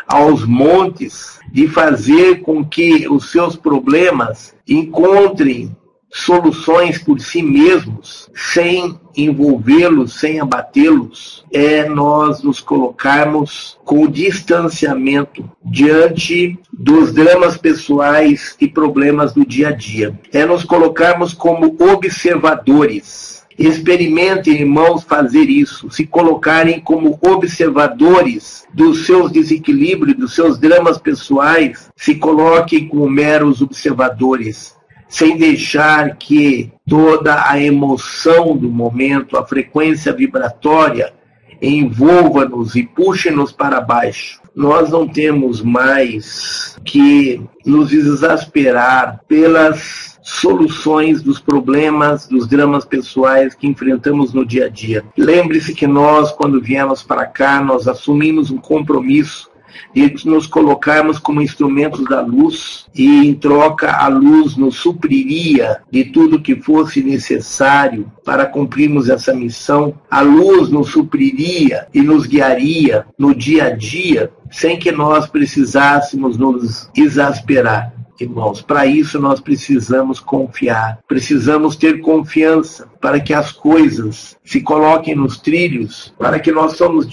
aos montes, de fazer com que os seus problemas encontrem soluções por si mesmos, sem envolvê-los, sem abatê-los, é nós nos colocarmos com o distanciamento diante dos dramas pessoais e problemas do dia a dia. É nos colocarmos como observadores Experimentem, irmãos, fazer isso, se colocarem como observadores dos seus desequilíbrios, dos seus dramas pessoais, se coloquem como meros observadores, sem deixar que toda a emoção do momento, a frequência vibratória, envolva-nos e puxe-nos para baixo. Nós não temos mais que nos exasperar pelas soluções dos problemas, dos dramas pessoais que enfrentamos no dia a dia. Lembre-se que nós, quando viemos para cá, nós assumimos um compromisso de nos colocarmos como instrumentos da luz e em troca a luz nos supriria de tudo que fosse necessário para cumprirmos essa missão. A luz nos supriria e nos guiaria no dia a dia sem que nós precisássemos nos exasperar irmãos. Para isso nós precisamos confiar, precisamos ter confiança para que as coisas se coloquem nos trilhos, para que nós somos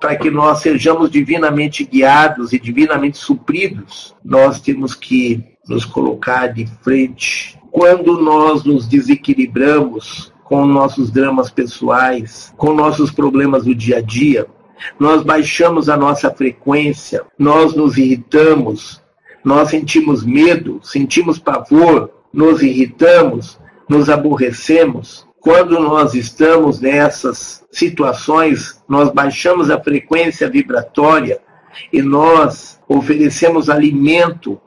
para que nós sejamos divinamente guiados e divinamente supridos, nós temos que nos colocar de frente. Quando nós nos desequilibramos com nossos dramas pessoais, com nossos problemas do dia a dia, nós baixamos a nossa frequência, nós nos irritamos, nós sentimos medo, sentimos pavor, nos irritamos, nos aborrecemos. Quando nós estamos nessas situações, nós baixamos a frequência vibratória e nós oferecemos alimento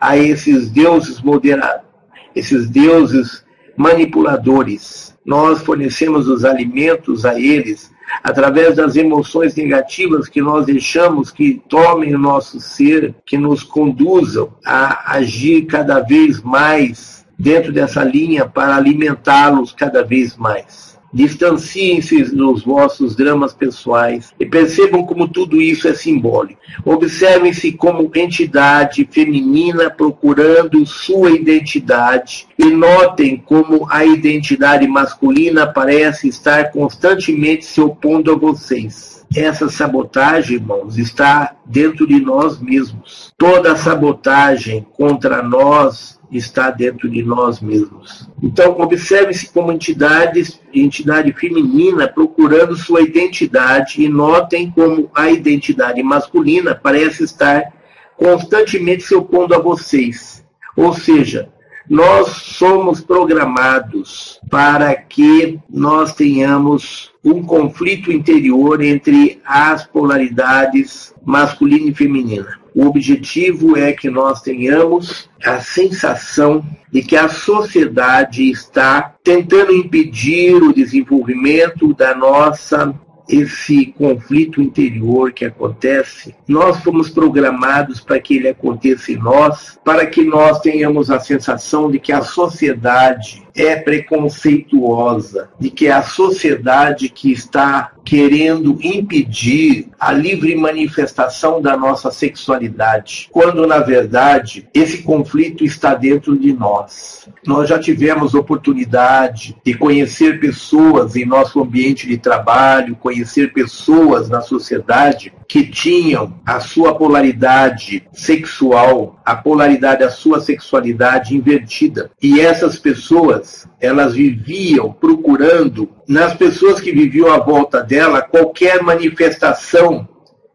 a esses deuses moderados, esses deuses manipuladores. Nós fornecemos os alimentos a eles através das emoções negativas que nós deixamos que tomem o nosso ser, que nos conduzam a agir cada vez mais dentro dessa linha para alimentá-los cada vez mais. Distanciem-se dos vossos dramas pessoais e percebam como tudo isso é simbólico. Observem-se como entidade feminina procurando sua identidade e notem como a identidade masculina parece estar constantemente se opondo a vocês. Essa sabotagem, irmãos, está dentro de nós mesmos. Toda sabotagem contra nós está dentro de nós mesmos. Então, observe-se como entidades, entidade feminina procurando sua identidade e notem como a identidade masculina parece estar constantemente se opondo a vocês. Ou seja, nós somos programados para que nós tenhamos um conflito interior entre as polaridades masculina e feminina. O objetivo é que nós tenhamos a sensação de que a sociedade está tentando impedir o desenvolvimento da nossa esse conflito interior que acontece, nós fomos programados para que ele aconteça em nós, para que nós tenhamos a sensação de que a sociedade é preconceituosa, de que é a sociedade que está querendo impedir a livre manifestação da nossa sexualidade, quando na verdade esse conflito está dentro de nós. Nós já tivemos oportunidade de conhecer pessoas em nosso ambiente de trabalho, conhecer pessoas na sociedade que tinham a sua polaridade sexual, a polaridade da sua sexualidade invertida. E essas pessoas, elas viviam procurando nas pessoas que viviam à volta dela qualquer manifestação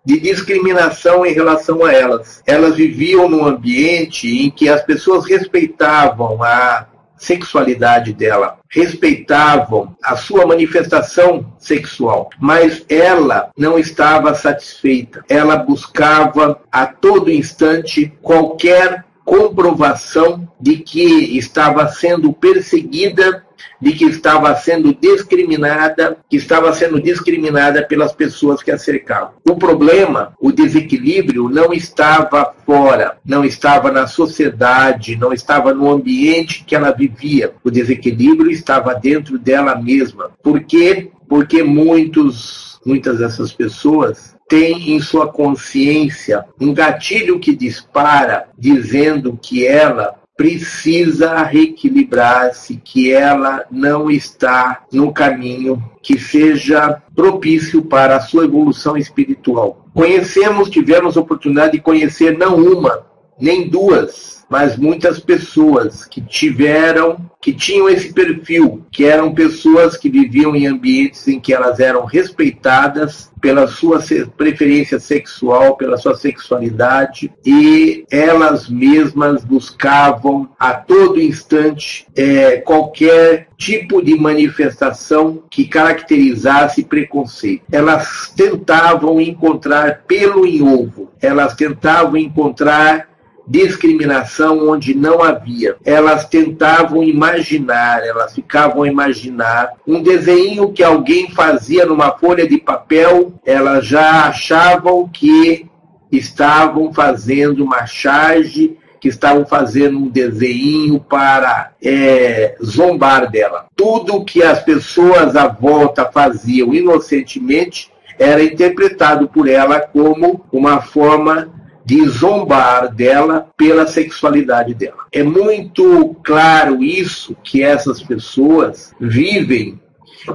de discriminação em relação a elas. Elas viviam num ambiente em que as pessoas respeitavam a sexualidade dela, respeitavam a sua manifestação sexual, mas ela não estava satisfeita. Ela buscava a todo instante qualquer comprovação de que estava sendo perseguida de que estava sendo discriminada, que estava sendo discriminada pelas pessoas que a cercavam. O problema, o desequilíbrio, não estava fora, não estava na sociedade, não estava no ambiente que ela vivia. O desequilíbrio estava dentro dela mesma. Por quê? Porque muitos, muitas dessas pessoas têm em sua consciência um gatilho que dispara dizendo que ela precisa reequilibrar-se, que ela não está no caminho que seja propício para a sua evolução espiritual. Conhecemos, tivemos oportunidade de conhecer não uma, nem duas, mas muitas pessoas que tiveram, que tinham esse perfil, que eram pessoas que viviam em ambientes em que elas eram respeitadas pela sua preferência sexual, pela sua sexualidade, e elas mesmas buscavam a todo instante é, qualquer tipo de manifestação que caracterizasse preconceito. Elas tentavam encontrar pelo em ovo, elas tentavam encontrar discriminação onde não havia. Elas tentavam imaginar, elas ficavam a imaginar um desenho que alguém fazia numa folha de papel, elas já achavam que estavam fazendo uma charge que estavam fazendo um desenho para é, zombar dela. Tudo que as pessoas à volta faziam inocentemente era interpretado por ela como uma forma de zombar dela pela sexualidade dela. É muito claro isso que essas pessoas vivem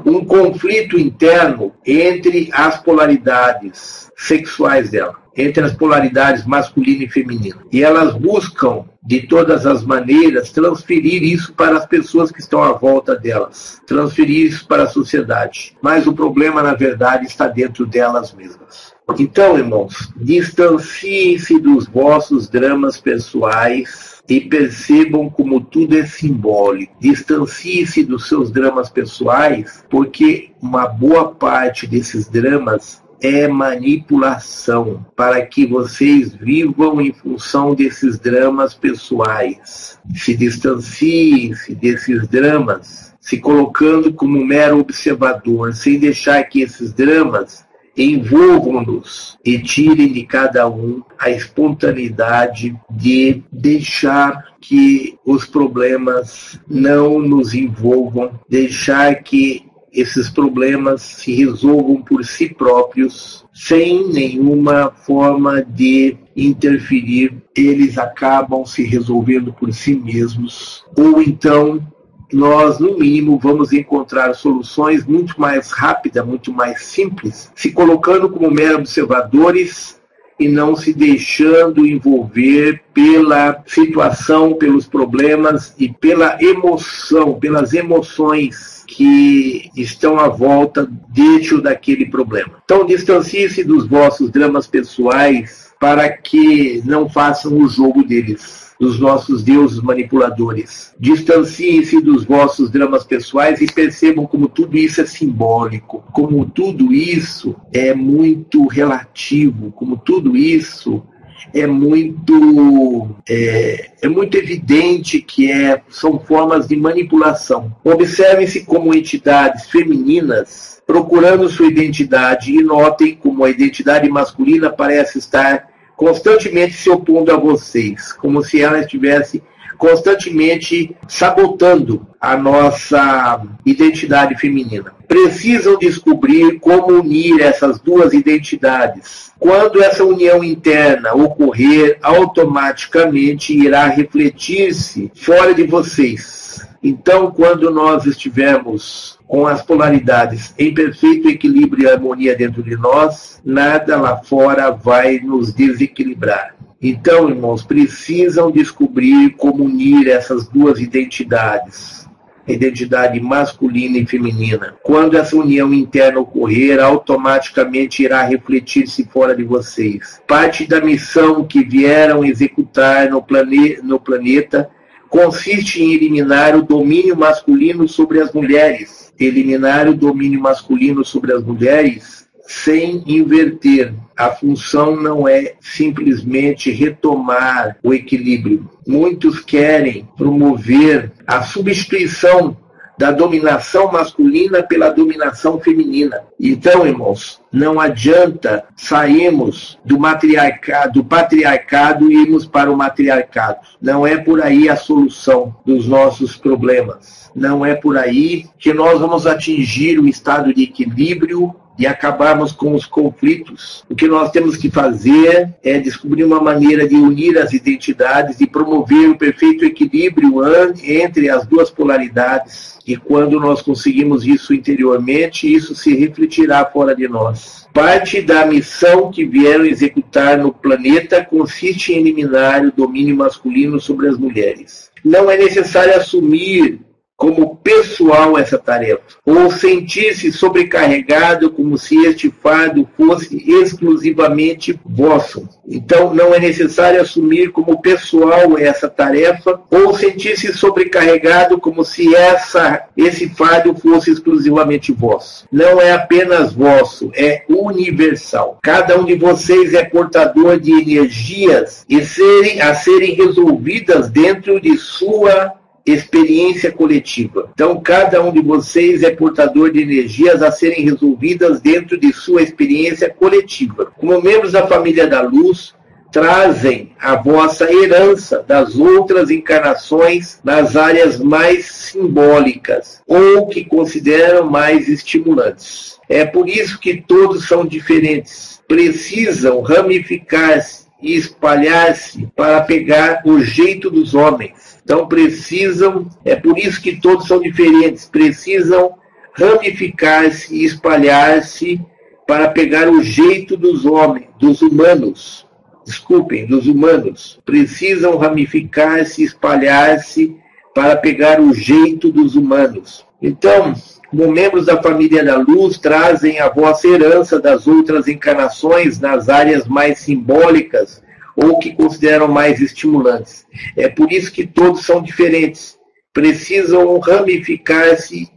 um conflito interno entre as polaridades sexuais dela, entre as polaridades masculina e feminina. E elas buscam, de todas as maneiras, transferir isso para as pessoas que estão à volta delas, transferir isso para a sociedade. Mas o problema, na verdade, está dentro delas mesmas. Então, irmãos, distanciem-se dos vossos dramas pessoais e percebam como tudo é simbólico. Distancie-se dos seus dramas pessoais, porque uma boa parte desses dramas é manipulação para que vocês vivam em função desses dramas pessoais. Se distanciem-se desses dramas, se colocando como mero observador, sem deixar que esses dramas envolvam-nos e tirem de cada um a espontaneidade de deixar que os problemas não nos envolvam, deixar que esses problemas se resolvam por si próprios, sem nenhuma forma de interferir, eles acabam se resolvendo por si mesmos, ou então nós, no mínimo, vamos encontrar soluções muito mais rápidas, muito mais simples, se colocando como meros observadores e não se deixando envolver pela situação, pelos problemas e pela emoção, pelas emoções que estão à volta dentro daquele problema. Então, distancie-se dos vossos dramas pessoais para que não façam o jogo deles dos nossos deuses manipuladores. Distanciem-se dos vossos dramas pessoais e percebam como tudo isso é simbólico, como tudo isso é muito relativo, como tudo isso é muito é, é, muito evidente que é, são formas de manipulação. Observem-se como entidades femininas procurando sua identidade e notem como a identidade masculina parece estar constantemente se opondo a vocês, como se ela estivesse constantemente sabotando a nossa identidade feminina. Precisam descobrir como unir essas duas identidades. Quando essa união interna ocorrer, automaticamente irá refletir-se fora de vocês. Então, quando nós estivermos com as polaridades em perfeito equilíbrio e harmonia dentro de nós, nada lá fora vai nos desequilibrar. Então, irmãos, precisam descobrir como unir essas duas identidades, identidade masculina e feminina. Quando essa união interna ocorrer, automaticamente irá refletir-se fora de vocês. Parte da missão que vieram executar no, plane no planeta consiste em eliminar o domínio masculino sobre as mulheres eliminar o domínio masculino sobre as mulheres sem inverter. A função não é simplesmente retomar o equilíbrio. Muitos querem promover a substituição da dominação masculina pela dominação feminina. Então, irmãos, não adianta sairmos do matriarcado, do patriarcado e irmos para o matriarcado. Não é por aí a solução dos nossos problemas. Não é por aí que nós vamos atingir o estado de equilíbrio e acabarmos com os conflitos. O que nós temos que fazer é descobrir uma maneira de unir as identidades e promover o perfeito equilíbrio entre as duas polaridades. E quando nós conseguimos isso interiormente, isso se refletirá fora de nós. Parte da missão que vieram executar no planeta consiste em eliminar o domínio masculino sobre as mulheres. Não é necessário assumir como pessoal essa tarefa, ou sentir-se sobrecarregado como se este fardo fosse exclusivamente vosso. Então, não é necessário assumir como pessoal essa tarefa, ou sentir-se sobrecarregado como se essa, esse fardo fosse exclusivamente vosso. Não é apenas vosso, é universal. Cada um de vocês é portador de energias e serem, a serem resolvidas dentro de sua experiência coletiva. Então, cada um de vocês é portador de energias a serem resolvidas dentro de sua experiência coletiva. Como membros da família da luz, trazem a vossa herança das outras encarnações nas áreas mais simbólicas ou que consideram mais estimulantes. É por isso que todos são diferentes, precisam ramificar-se e espalhar-se para pegar o jeito dos homens então precisam, é por isso que todos são diferentes, precisam ramificar-se e espalhar-se para pegar o jeito dos homens, dos humanos. Desculpem, dos humanos. Precisam ramificar-se espalhar-se para pegar o jeito dos humanos. Então, como membros da família da luz, trazem a vossa herança das outras encarnações nas áreas mais simbólicas ou que consideram mais estimulantes. É por isso que todos são diferentes. Precisam ramificar-se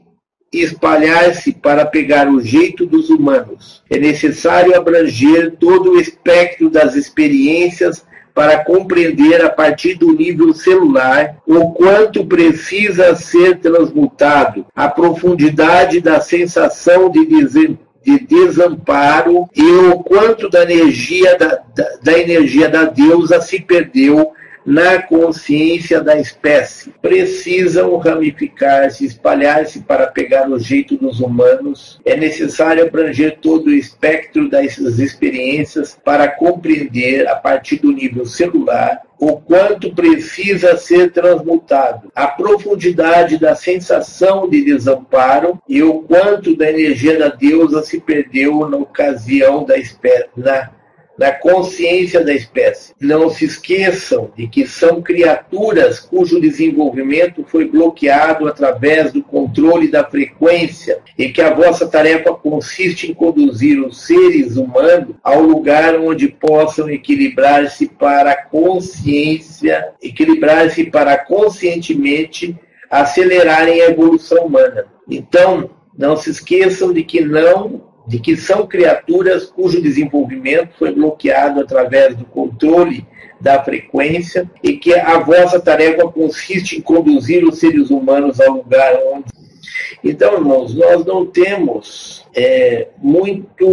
espalhar-se para pegar o jeito dos humanos. É necessário abranger todo o espectro das experiências para compreender a partir do nível celular o quanto precisa ser transmutado, a profundidade da sensação de de desamparo e o quanto da energia da, da, da energia da deusa se perdeu na consciência da espécie. Precisam ramificar-se, espalhar-se para pegar o jeito dos humanos. É necessário abranger todo o espectro dessas experiências para compreender, a partir do nível celular, o quanto precisa ser transmutado, a profundidade da sensação de desamparo e o quanto da energia da deusa se perdeu na ocasião da espécie, na consciência da espécie. Não se esqueçam de que são criaturas cujo desenvolvimento foi bloqueado através do controle da frequência e que a vossa tarefa consiste em conduzir os seres humanos ao lugar onde possam equilibrar-se para a consciência, equilibrar-se para conscientemente acelerarem a evolução humana. Então, não se esqueçam de que não de que são criaturas cujo desenvolvimento foi bloqueado através do controle da frequência e que a vossa tarefa consiste em conduzir os seres humanos ao lugar onde. Então, irmãos, nós não temos é, muito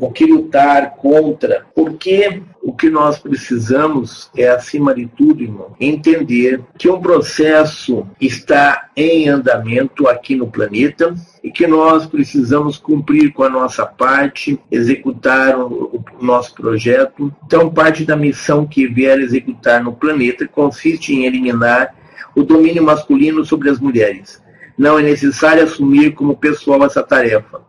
o que lutar contra, porque o que nós precisamos é, acima de tudo, irmão, entender que um processo está em andamento aqui no planeta e que nós precisamos cumprir com a nossa parte, executar o, o nosso projeto. Então, parte da missão que vier executar no planeta consiste em eliminar o domínio masculino sobre as mulheres. Não é necessário assumir como pessoal essa tarefa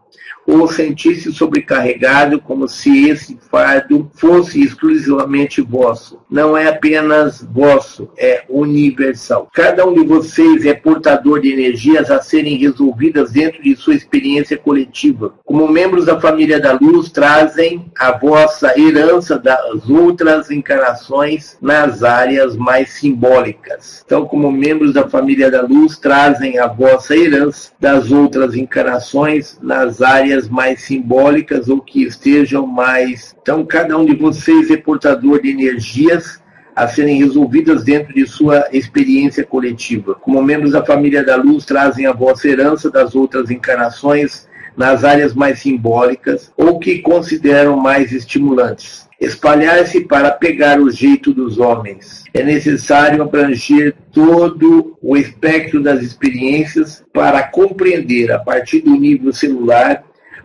ou sentir-se sobrecarregado como se esse fardo fosse exclusivamente vosso. Não é apenas vosso, é universal. Cada um de vocês é portador de energias a serem resolvidas dentro de sua experiência coletiva. Como membros da família da luz, trazem a vossa herança das outras encarnações nas áreas mais simbólicas. Então, como membros da família da luz, trazem a vossa herança das outras encarnações nas áreas áreas mais simbólicas ou que estejam mais. Então, cada um de vocês é portador de energias a serem resolvidas dentro de sua experiência coletiva. Como membros da família da luz, trazem a vossa herança das outras encarnações nas áreas mais simbólicas ou que consideram mais estimulantes. Espalhar-se para pegar o jeito dos homens. É necessário abranger todo o espectro das experiências para compreender, a partir do nível celular,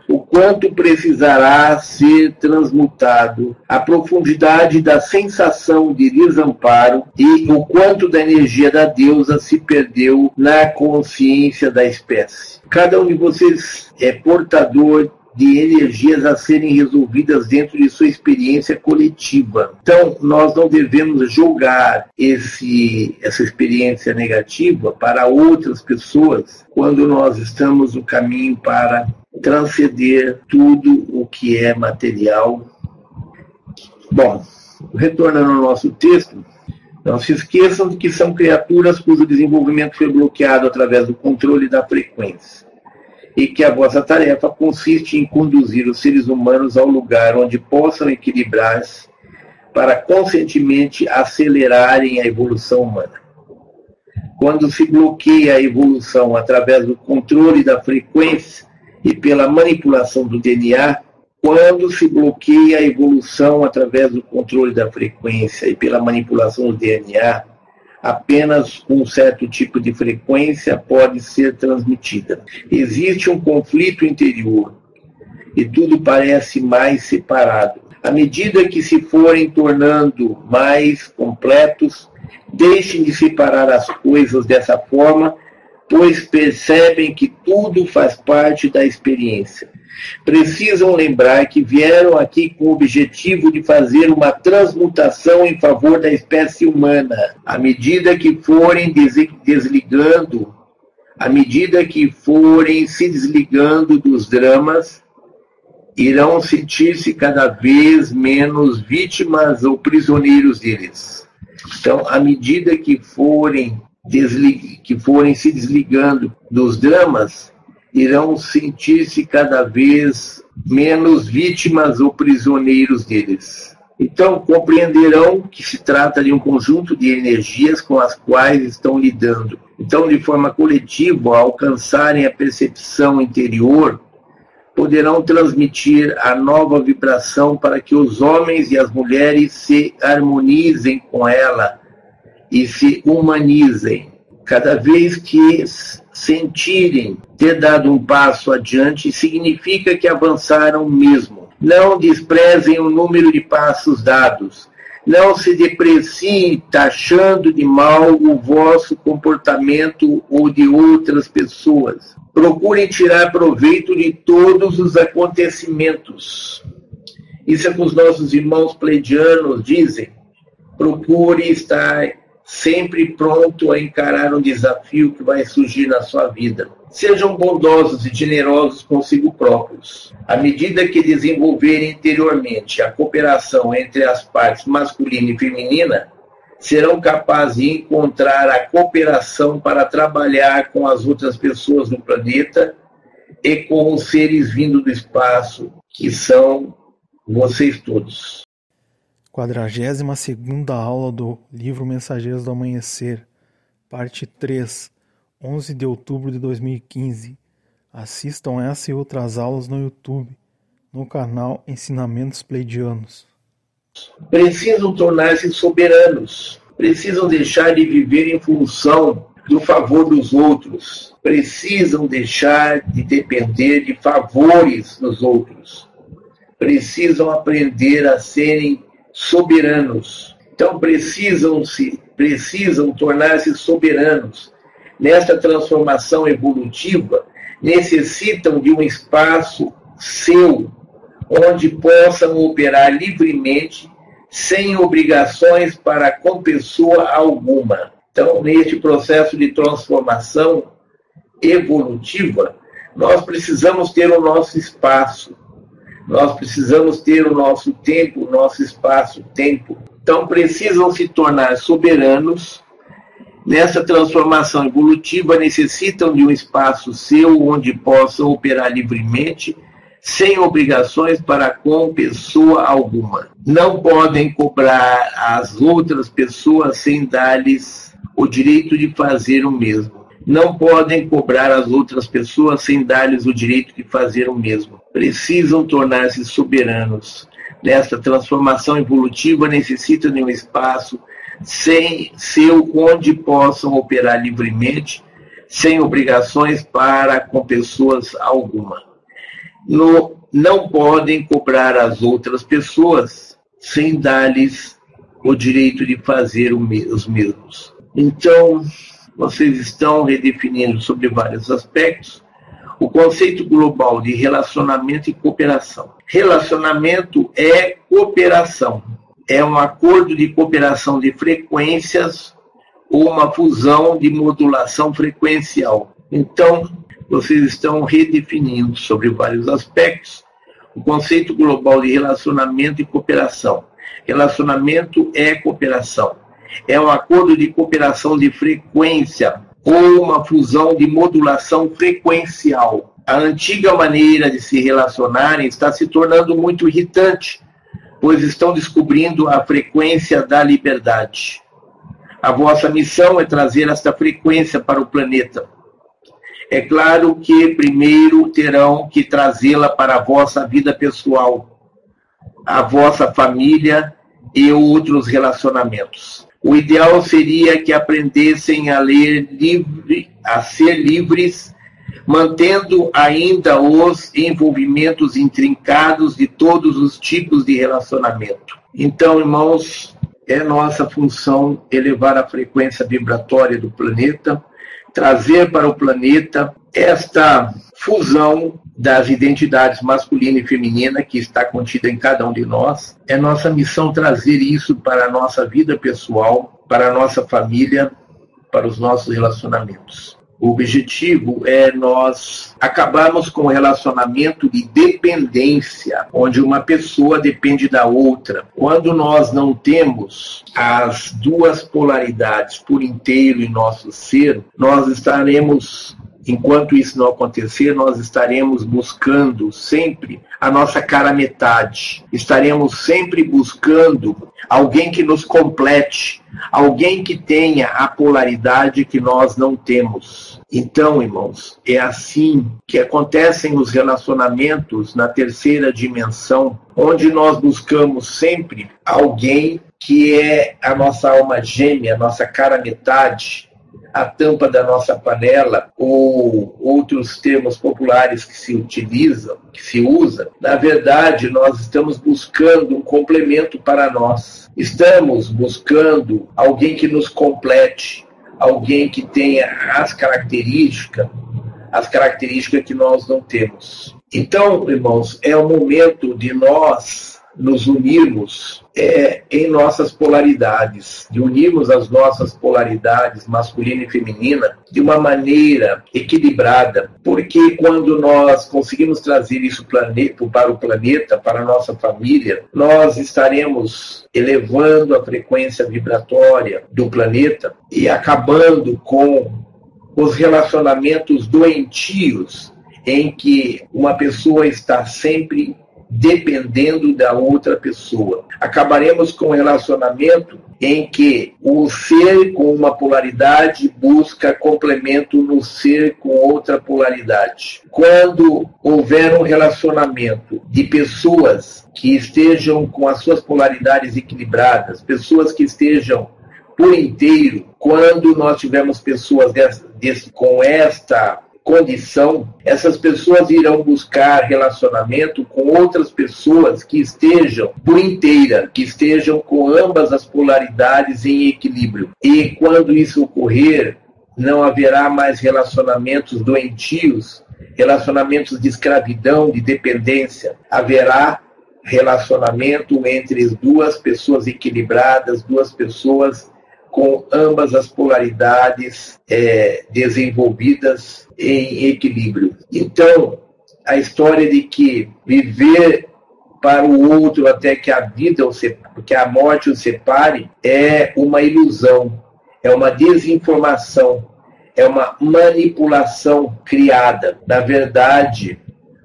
o quanto precisará ser transmutado, a profundidade da sensação de desamparo e o quanto da energia da deusa se perdeu na consciência da espécie. Cada um de vocês é portador de energias a serem resolvidas dentro de sua experiência coletiva. Então, nós não devemos jogar esse, essa experiência negativa para outras pessoas quando nós estamos no caminho para transcender tudo o que é material. Bom, retornando ao nosso texto, não se esqueçam de que são criaturas cujo desenvolvimento foi bloqueado através do controle da frequência e que a vossa tarefa consiste em conduzir os seres humanos ao lugar onde possam equilibrar-se para conscientemente acelerarem a evolução humana. Quando se bloqueia a evolução através do controle da frequência e pela manipulação do DNA, quando se bloqueia a evolução através do controle da frequência e pela manipulação do DNA, apenas um certo tipo de frequência pode ser transmitida. Existe um conflito interior e tudo parece mais separado. À medida que se forem tornando mais completos, deixem de separar as coisas dessa forma, pois percebem que tudo faz parte da experiência precisam lembrar que vieram aqui com o objetivo de fazer uma transmutação em favor da espécie humana. À medida que forem desligando, à medida que forem se desligando dos dramas, irão sentir-se cada vez menos vítimas ou prisioneiros deles. Então, à medida que forem, que forem se desligando dos dramas, irão sentir-se cada vez menos vítimas ou prisioneiros deles. Então, compreenderão que se trata de um conjunto de energias com as quais estão lidando. Então, de forma coletiva, ao alcançarem a percepção interior, poderão transmitir a nova vibração para que os homens e as mulheres se harmonizem com ela e se humanizem. Cada vez que sentirem ter dado um passo adiante, significa que avançaram mesmo. Não desprezem o número de passos dados. Não se depreciem taxando de mal o vosso comportamento ou de outras pessoas. Procurem tirar proveito de todos os acontecimentos. Isso é que os nossos irmãos pleidianos dizem. Procure estar sempre pronto a encarar um desafio que vai surgir na sua vida. Sejam bondosos e generosos consigo próprios. À medida que desenvolverem interiormente a cooperação entre as partes masculina e feminina, serão capazes de encontrar a cooperação para trabalhar com as outras pessoas no planeta e com os seres vindo do espaço, que são vocês todos. Quadragésima segunda aula do livro Mensageiros do Amanhecer, parte 3, 11 de outubro de 2015. Assistam essa e outras aulas no YouTube, no canal Ensinamentos Pleidianos. Precisam tornar-se soberanos, precisam deixar de viver em função do favor dos outros, precisam deixar de depender de favores dos outros, precisam aprender a serem soberanos. Então precisam se precisam tornar-se soberanos. Nesta transformação evolutiva, necessitam de um espaço seu onde possam operar livremente sem obrigações para com pessoa alguma. Então, neste processo de transformação evolutiva, nós precisamos ter o nosso espaço, nós precisamos ter o nosso tempo, o nosso espaço-tempo. Então, precisam se tornar soberanos. Nessa transformação evolutiva, necessitam de um espaço seu onde possam operar livremente, sem obrigações para com pessoa alguma. Não podem cobrar às outras pessoas sem dar-lhes o direito de fazer o mesmo. Não podem cobrar às outras pessoas sem dar-lhes o direito de fazer o mesmo precisam tornar-se soberanos. Nesta transformação evolutiva, necessitam de um espaço sem seu onde possam operar livremente, sem obrigações para com pessoas alguma. No, não podem cobrar às outras pessoas sem dar-lhes o direito de fazer os mesmos. Então, vocês estão redefinindo sobre vários aspectos o conceito global de relacionamento e cooperação. Relacionamento é cooperação, é um acordo de cooperação de frequências ou uma fusão de modulação frequencial. Então, vocês estão redefinindo sobre vários aspectos o conceito global de relacionamento e cooperação. Relacionamento é cooperação. É um acordo de cooperação de frequência ou uma fusão de modulação frequencial. A antiga maneira de se relacionarem está se tornando muito irritante, pois estão descobrindo a frequência da liberdade. A vossa missão é trazer esta frequência para o planeta. É claro que primeiro terão que trazê-la para a vossa vida pessoal, a vossa família e outros relacionamentos. O ideal seria que aprendessem a ler livre, a ser livres, mantendo ainda os envolvimentos intrincados de todos os tipos de relacionamento. Então, irmãos, é nossa função elevar a frequência vibratória do planeta, trazer para o planeta esta fusão das identidades masculina e feminina que está contida em cada um de nós. É nossa missão trazer isso para a nossa vida pessoal, para a nossa família, para os nossos relacionamentos. O objetivo é nós acabarmos com o relacionamento de dependência, onde uma pessoa depende da outra. Quando nós não temos as duas polaridades por inteiro em nosso ser, nós estaremos Enquanto isso não acontecer, nós estaremos buscando sempre a nossa cara metade. Estaremos sempre buscando alguém que nos complete, alguém que tenha a polaridade que nós não temos. Então, irmãos, é assim que acontecem os relacionamentos na terceira dimensão, onde nós buscamos sempre alguém que é a nossa alma gêmea, a nossa cara metade, a tampa da nossa panela ou outros termos populares que se utilizam, que se usa, na verdade nós estamos buscando um complemento para nós. Estamos buscando alguém que nos complete, alguém que tenha as características, as características que nós não temos. Então, irmãos, é o momento de nós nos unirmos é, em nossas polaridades, de unirmos as nossas polaridades masculina e feminina de uma maneira equilibrada, porque quando nós conseguimos trazer isso para o planeta, para a nossa família, nós estaremos elevando a frequência vibratória do planeta e acabando com os relacionamentos doentios em que uma pessoa está sempre dependendo da outra pessoa. Acabaremos com um relacionamento em que o ser com uma polaridade busca complemento no ser com outra polaridade. Quando houver um relacionamento de pessoas que estejam com as suas polaridades equilibradas, pessoas que estejam por inteiro, quando nós tivermos pessoas desse, desse, com esta condição, essas pessoas irão buscar relacionamento com outras pessoas que estejam por inteira, que estejam com ambas as polaridades em equilíbrio. E quando isso ocorrer, não haverá mais relacionamentos doentios, relacionamentos de escravidão, de dependência. Haverá relacionamento entre duas pessoas equilibradas, duas pessoas com ambas as polaridades é, desenvolvidas em equilíbrio. Então, a história de que viver para o outro até que a vida, que a morte o separe, é uma ilusão, é uma desinformação, é uma manipulação criada. Na verdade,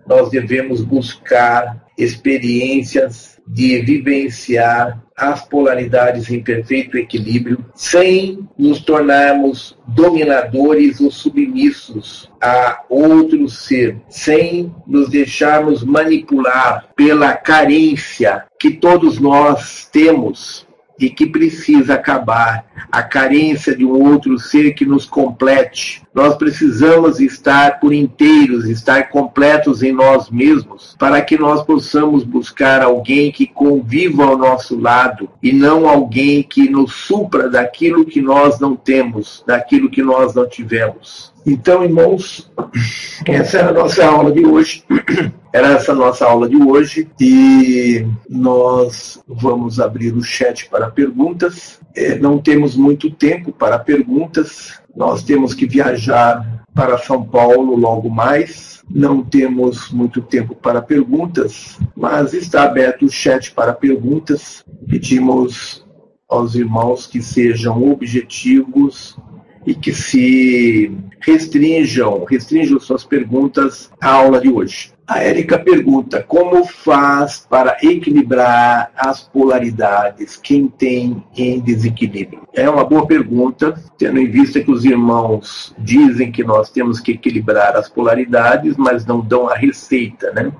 nós devemos buscar experiências de vivenciar as polaridades em perfeito equilíbrio, sem nos tornarmos dominadores ou submissos a outro ser, sem nos deixarmos manipular pela carência que todos nós temos e que precisa acabar a carência de um outro ser que nos complete. Nós precisamos estar por inteiros, estar completos em nós mesmos, para que nós possamos buscar alguém que conviva ao nosso lado e não alguém que nos supra daquilo que nós não temos, daquilo que nós não tivemos. Então, irmãos, essa é a nossa aula de hoje. Era essa nossa aula de hoje e nós vamos abrir o chat para perguntas. É, não temos muito tempo para perguntas, nós temos que viajar para São Paulo logo mais. Não temos muito tempo para perguntas, mas está aberto o chat para perguntas. Pedimos aos irmãos que sejam objetivos e que se restringam, restringam suas perguntas à aula de hoje. A Érica pergunta: como faz para equilibrar as polaridades quem tem em desequilíbrio? É uma boa pergunta, tendo em vista que os irmãos dizem que nós temos que equilibrar as polaridades, mas não dão a receita, né?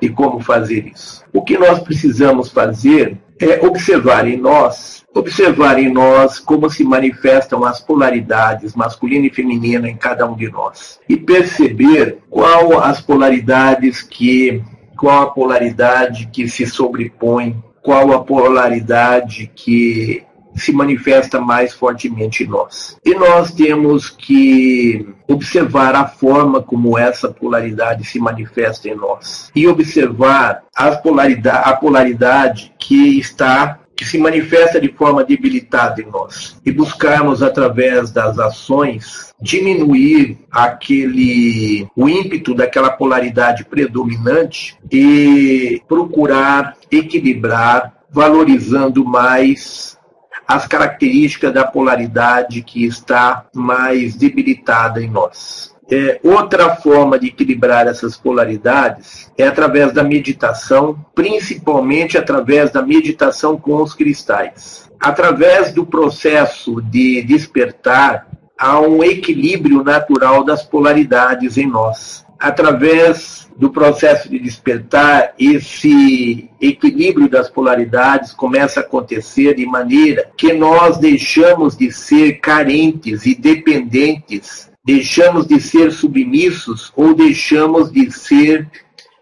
De como fazer isso. O que nós precisamos fazer é observar em nós, observar em nós como se manifestam as polaridades masculina e feminina em cada um de nós. E perceber qual as polaridades que qual a polaridade que se sobrepõe, qual a polaridade que se manifesta mais fortemente em nós. E nós temos que observar a forma como essa polaridade se manifesta em nós e observar polaridade, a polaridade que está que se manifesta de forma debilitada em nós e buscarmos através das ações diminuir aquele o ímpeto daquela polaridade predominante e procurar equilibrar valorizando mais as características da polaridade que está mais debilitada em nós. É, outra forma de equilibrar essas polaridades é através da meditação, principalmente através da meditação com os cristais. Através do processo de despertar, há um equilíbrio natural das polaridades em nós. Através do processo de despertar, esse equilíbrio das polaridades começa a acontecer de maneira que nós deixamos de ser carentes e dependentes, deixamos de ser submissos ou deixamos de ser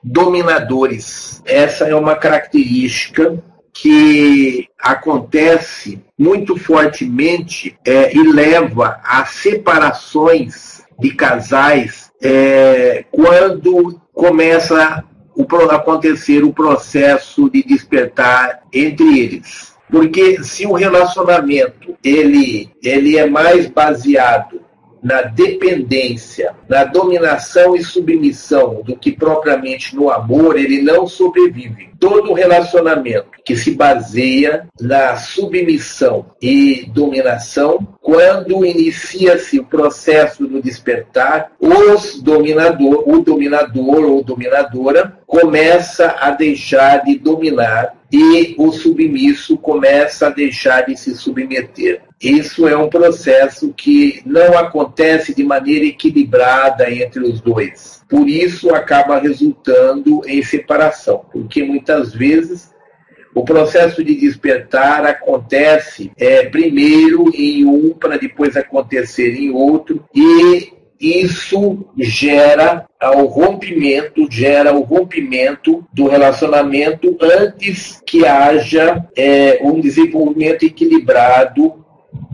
dominadores. Essa é uma característica que acontece muito fortemente é, e leva a separações de casais é, quando começa a acontecer o processo de despertar entre eles. Porque se o relacionamento ele, ele é mais baseado na dependência, na dominação e submissão do que propriamente no amor, ele não sobrevive. Todo relacionamento que se baseia na submissão e dominação, quando inicia-se o processo do despertar, os dominador, o dominador ou dominadora começa a deixar de dominar e o submisso começa a deixar de se submeter. Isso é um processo que não acontece de maneira equilibrada entre os dois. Por isso acaba resultando em separação, porque muitas vezes o processo de despertar acontece é, primeiro em um para depois acontecer em outro e isso gera o rompimento, gera o rompimento do relacionamento antes que haja é, um desenvolvimento equilibrado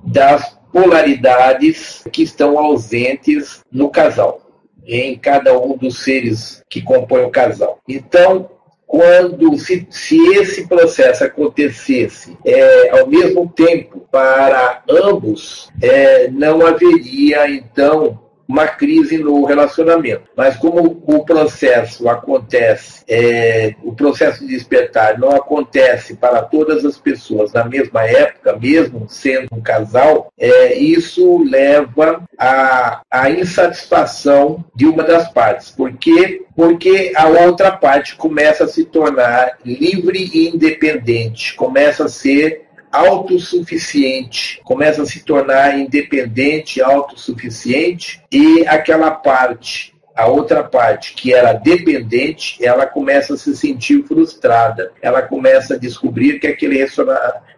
das polaridades que estão ausentes no casal, em cada um dos seres que compõem o casal. Então, quando se, se esse processo acontecesse é, ao mesmo tempo para ambos, é, não haveria então uma crise no relacionamento. Mas como o processo acontece, é, o processo de despertar não acontece para todas as pessoas na mesma época, mesmo sendo um casal, é, isso leva à, à insatisfação de uma das partes. Por quê? Porque a outra parte começa a se tornar livre e independente, começa a ser autossuficiente, começa a se tornar independente, autossuficiente, e aquela parte, a outra parte que era dependente, ela começa a se sentir frustrada, ela começa a descobrir que aquele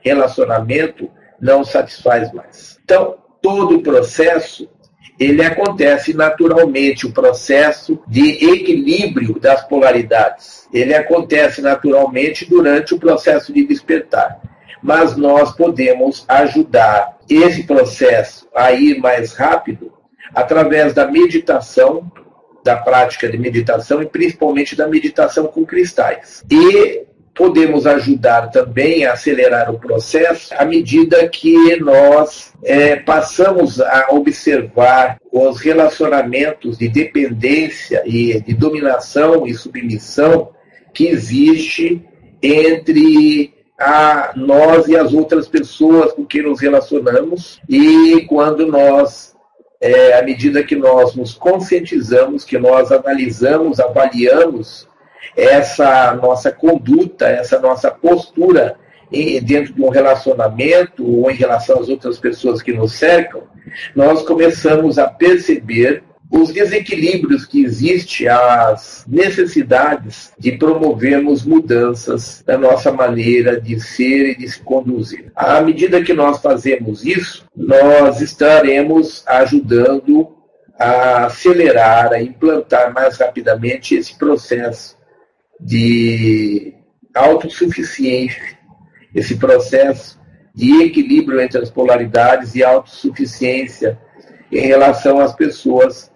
relacionamento não satisfaz mais. Então, todo o processo ele acontece naturalmente, o processo de equilíbrio das polaridades. Ele acontece naturalmente durante o processo de despertar mas nós podemos ajudar esse processo a ir mais rápido através da meditação, da prática de meditação e principalmente da meditação com cristais. E podemos ajudar também a acelerar o processo à medida que nós é, passamos a observar os relacionamentos de dependência e de dominação e submissão que existe entre a nós e as outras pessoas com quem nos relacionamos. E quando nós, é, à medida que nós nos conscientizamos, que nós analisamos, avaliamos essa nossa conduta, essa nossa postura em, dentro de um relacionamento ou em relação às outras pessoas que nos cercam, nós começamos a perceber os desequilíbrios que existem, as necessidades de promovermos mudanças na nossa maneira de ser e de se conduzir. À medida que nós fazemos isso, nós estaremos ajudando a acelerar, a implantar mais rapidamente esse processo de autossuficiência, esse processo de equilíbrio entre as polaridades e autossuficiência em relação às pessoas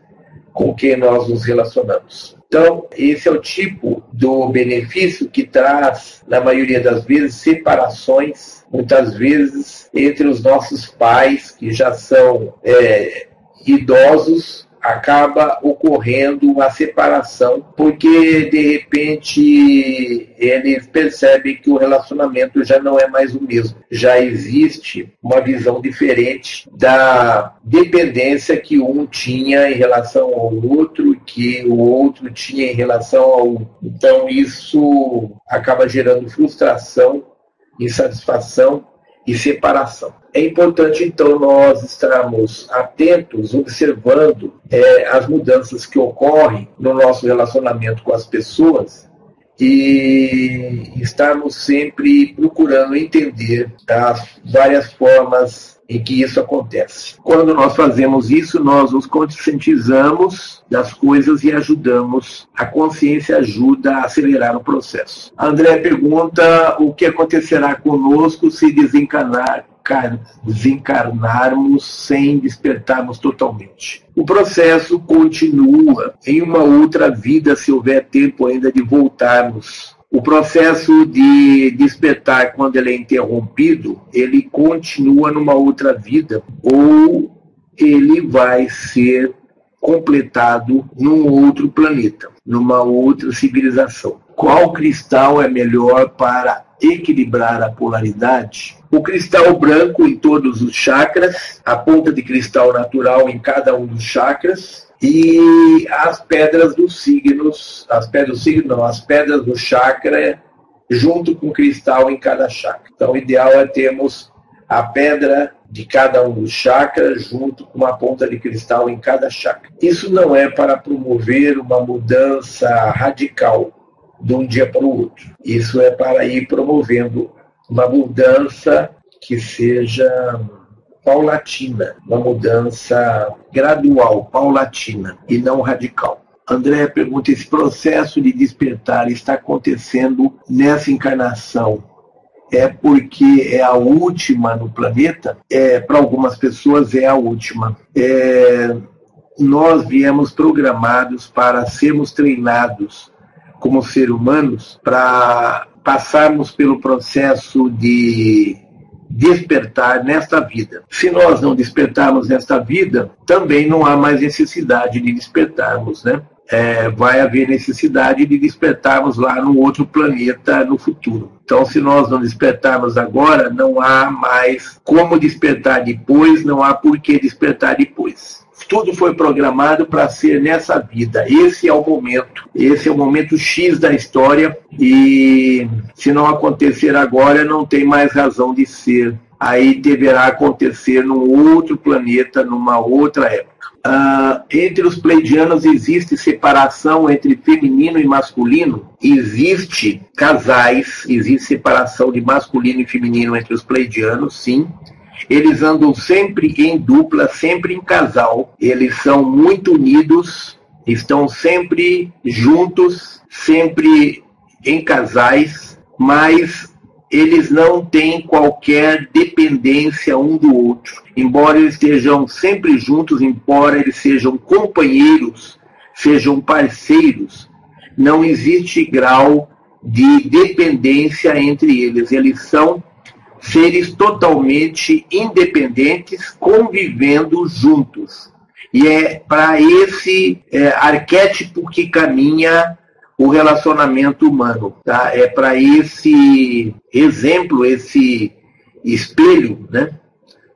com quem nós nos relacionamos. Então, esse é o tipo do benefício que traz, na maioria das vezes, separações, muitas vezes, entre os nossos pais, que já são é, idosos, acaba ocorrendo a separação, porque de repente eles percebem que o relacionamento já não é mais o mesmo. Já existe uma visão diferente da dependência que um tinha em relação ao outro, que o outro tinha em relação ao. Então, isso acaba gerando frustração, insatisfação e separação. É importante, então, nós estarmos atentos, observando é, as mudanças que ocorrem no nosso relacionamento com as pessoas e estarmos sempre procurando entender as várias formas em que isso acontece. Quando nós fazemos isso, nós nos conscientizamos das coisas e ajudamos. A consciência ajuda a acelerar o processo. André pergunta o que acontecerá conosco se desencarnar desencarnarmos sem despertarmos totalmente. O processo continua em uma outra vida, se houver tempo ainda de voltarmos. O processo de despertar, quando ele é interrompido, ele continua numa outra vida ou ele vai ser completado num outro planeta, numa outra civilização. Qual cristal é melhor para equilibrar a polaridade? O cristal branco em todos os chakras, a ponta de cristal natural em cada um dos chakras, e as pedras dos signos, as pedras do signo, não, as pedras do chakra junto com o cristal em cada chakra. Então, o ideal é termos a pedra de cada um dos chakras junto com uma ponta de cristal em cada chakra. Isso não é para promover uma mudança radical de um dia para o outro. Isso é para ir promovendo uma mudança que seja paulatina, uma mudança gradual, paulatina e não radical. André pergunta: esse processo de despertar está acontecendo nessa encarnação? É porque é a última no planeta? É, Para algumas pessoas é a última. É, nós viemos programados para sermos treinados como seres humanos para passarmos pelo processo de despertar nesta vida. Se nós não despertarmos nesta vida, também não há mais necessidade de despertarmos, né? É, vai haver necessidade de despertarmos lá no outro planeta no futuro. Então, se nós não despertarmos agora, não há mais como despertar depois, não há por que despertar depois tudo foi programado para ser nessa vida. Esse é o momento. Esse é o momento X da história e se não acontecer agora, não tem mais razão de ser. Aí deverá acontecer num outro planeta, numa outra época. Uh, entre os pleidianos existe separação entre feminino e masculino? Existe casais, existe separação de masculino e feminino entre os pleidianos, sim. Eles andam sempre em dupla, sempre em casal. Eles são muito unidos, estão sempre juntos, sempre em casais, mas eles não têm qualquer dependência um do outro. Embora eles estejam sempre juntos, embora eles sejam companheiros, sejam parceiros, não existe grau de dependência entre eles. Eles são seres totalmente independentes convivendo juntos. E é para esse é, arquétipo que caminha o relacionamento humano. Tá? É para esse exemplo, esse espelho, né?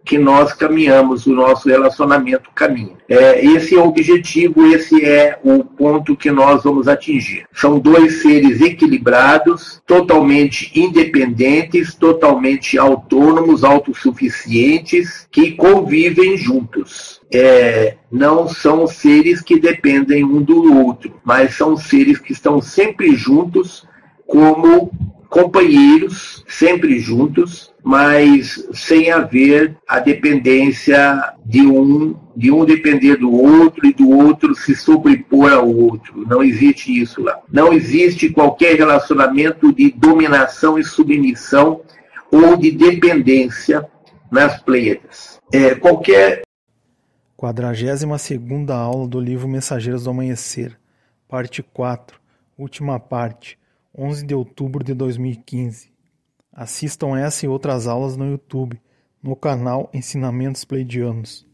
Que nós caminhamos, o nosso relacionamento caminha. É, esse é o objetivo, esse é o ponto que nós vamos atingir. São dois seres equilibrados, totalmente independentes, totalmente autônomos, autossuficientes, que convivem juntos. É, não são seres que dependem um do outro, mas são seres que estão sempre juntos como companheiros, sempre juntos, mas sem haver a dependência de um, de um depender do outro e do outro se sobrepor ao outro. Não existe isso lá. Não existe qualquer relacionamento de dominação e submissão ou de dependência nas Pleiades. É, qualquer 42 aula do livro Mensageiros do Amanhecer, parte 4, última parte 11 de outubro de 2015. Assistam essa e outras aulas no YouTube, no canal Ensinamentos Pleidianos.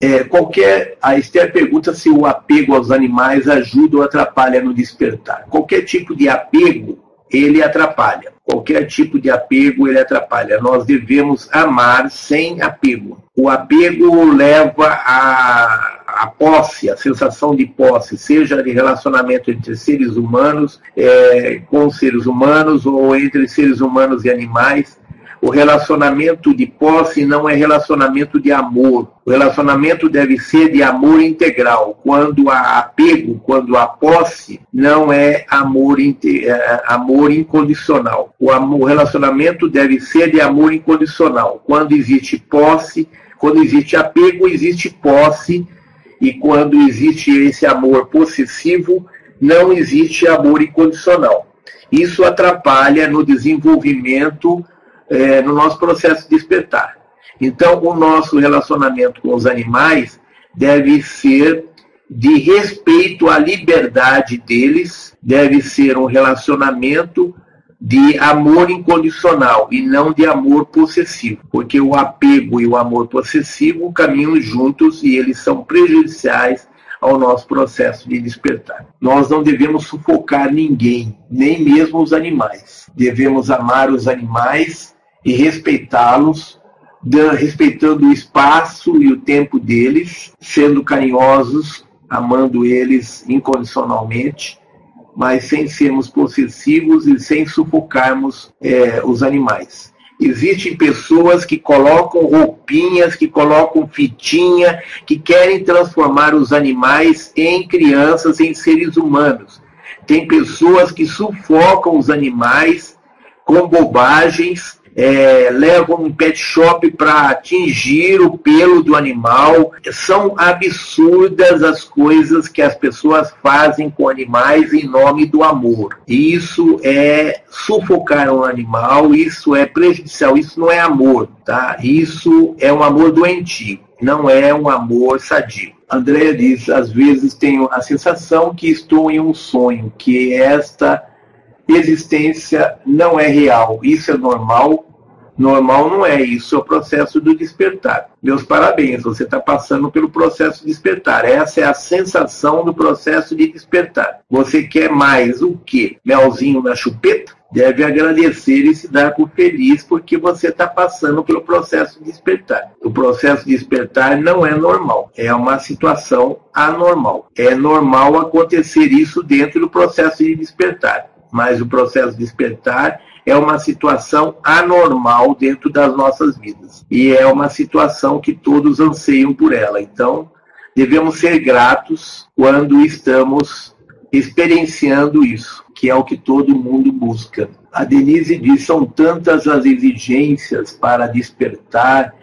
É, qualquer, a Esther pergunta se o apego aos animais ajuda ou atrapalha no despertar. Qualquer tipo de apego, ele atrapalha. Qualquer tipo de apego, ele atrapalha. Nós devemos amar sem apego. O apego leva a, a posse, a sensação de posse, seja de relacionamento entre seres humanos, é, com seres humanos, ou entre seres humanos e animais o relacionamento de posse não é relacionamento de amor. O relacionamento deve ser de amor integral. Quando há apego, quando há posse, não é amor, é, amor incondicional. O, amor, o relacionamento deve ser de amor incondicional. Quando existe posse, quando existe apego, existe posse. E quando existe esse amor possessivo, não existe amor incondicional. Isso atrapalha no desenvolvimento é, no nosso processo de despertar. Então, o nosso relacionamento com os animais deve ser de respeito à liberdade deles, deve ser um relacionamento de amor incondicional e não de amor possessivo, porque o apego e o amor possessivo caminham juntos e eles são prejudiciais ao nosso processo de despertar. Nós não devemos sufocar ninguém, nem mesmo os animais. Devemos amar os animais e respeitá-los, respeitando o espaço e o tempo deles, sendo carinhosos, amando eles incondicionalmente, mas sem sermos possessivos e sem sufocarmos é, os animais. Existem pessoas que colocam roupinhas, que colocam fitinha, que querem transformar os animais em crianças, em seres humanos. Tem pessoas que sufocam os animais com bobagens é, levam um pet shop para atingir o pelo do animal. São absurdas as coisas que as pessoas fazem com animais em nome do amor. Isso é sufocar um animal, isso é prejudicial, isso não é amor, tá? Isso é um amor doentio, não é um amor sadio. Andréa diz, às vezes tenho a sensação que estou em um sonho, que esta existência não é real. Isso é normal? Normal não é isso, é o processo do despertar. Meus parabéns, você está passando pelo processo de despertar. Essa é a sensação do processo de despertar. Você quer mais o quê? Melzinho na chupeta? Deve agradecer e se dar por feliz porque você está passando pelo processo de despertar. O processo de despertar não é normal, é uma situação anormal. É normal acontecer isso dentro do processo de despertar mas o processo de despertar é uma situação anormal dentro das nossas vidas. E é uma situação que todos anseiam por ela. Então, devemos ser gratos quando estamos experienciando isso, que é o que todo mundo busca. A Denise diz: são tantas as exigências para despertar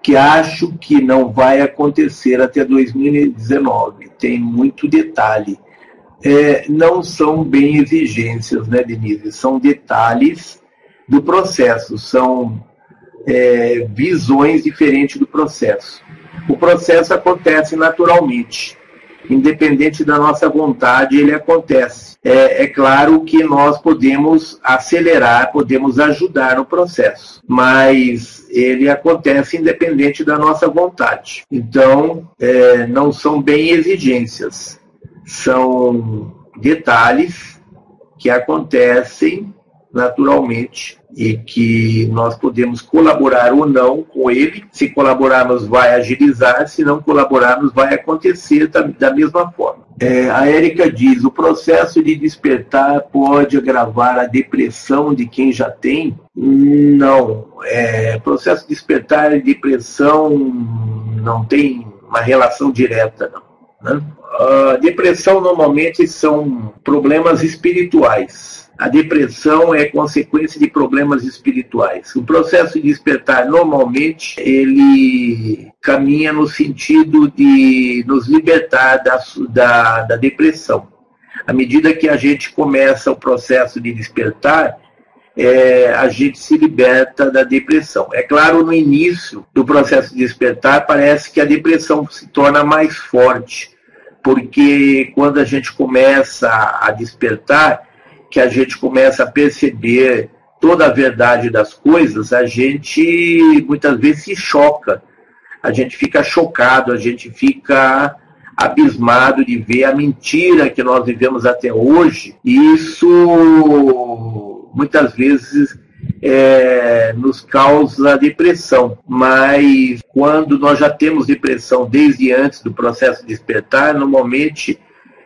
que acho que não vai acontecer até 2019. Tem muito detalhe é, não são bem exigências, né, Denise? São detalhes do processo, são é, visões diferentes do processo. O processo acontece naturalmente, independente da nossa vontade, ele acontece. É, é, claro que nós podemos acelerar, podemos ajudar no processo, mas ele acontece independente da nossa vontade. Então, é, não são bem exigências são detalhes que acontecem naturalmente e que nós podemos colaborar ou não com ele. Se colaborarmos, vai agilizar, se não colaborarmos, vai acontecer da, da mesma forma. É, a Érica diz: o processo de despertar pode agravar a depressão de quem já tem? Não. É, processo de despertar e depressão não tem uma relação direta, não. Né? A depressão normalmente são problemas espirituais. A depressão é consequência de problemas espirituais. O processo de despertar normalmente ele caminha no sentido de nos libertar da, da, da depressão. À medida que a gente começa o processo de despertar, é, a gente se liberta da depressão. É claro, no início do processo de despertar, parece que a depressão se torna mais forte porque quando a gente começa a despertar, que a gente começa a perceber toda a verdade das coisas, a gente muitas vezes se choca a gente fica chocado, a gente fica abismado de ver a mentira que nós vivemos até hoje. E isso muitas vezes é, nos causa depressão, mas quando nós já temos depressão desde antes do processo de despertar, normalmente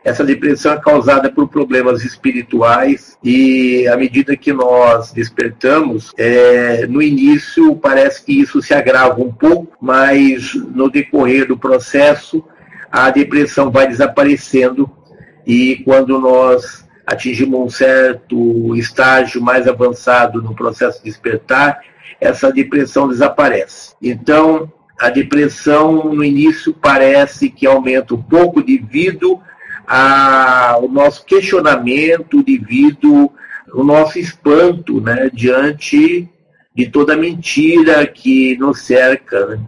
essa depressão é causada por problemas espirituais e à medida que nós despertamos, é, no início parece que isso se agrava um pouco, mas no decorrer do processo a depressão vai desaparecendo e quando nós atingimos um certo estágio mais avançado no processo de despertar, essa depressão desaparece. Então, a depressão no início parece que aumenta um pouco devido ao nosso questionamento, devido ao nosso espanto né, diante de toda mentira que nos cerca. Né?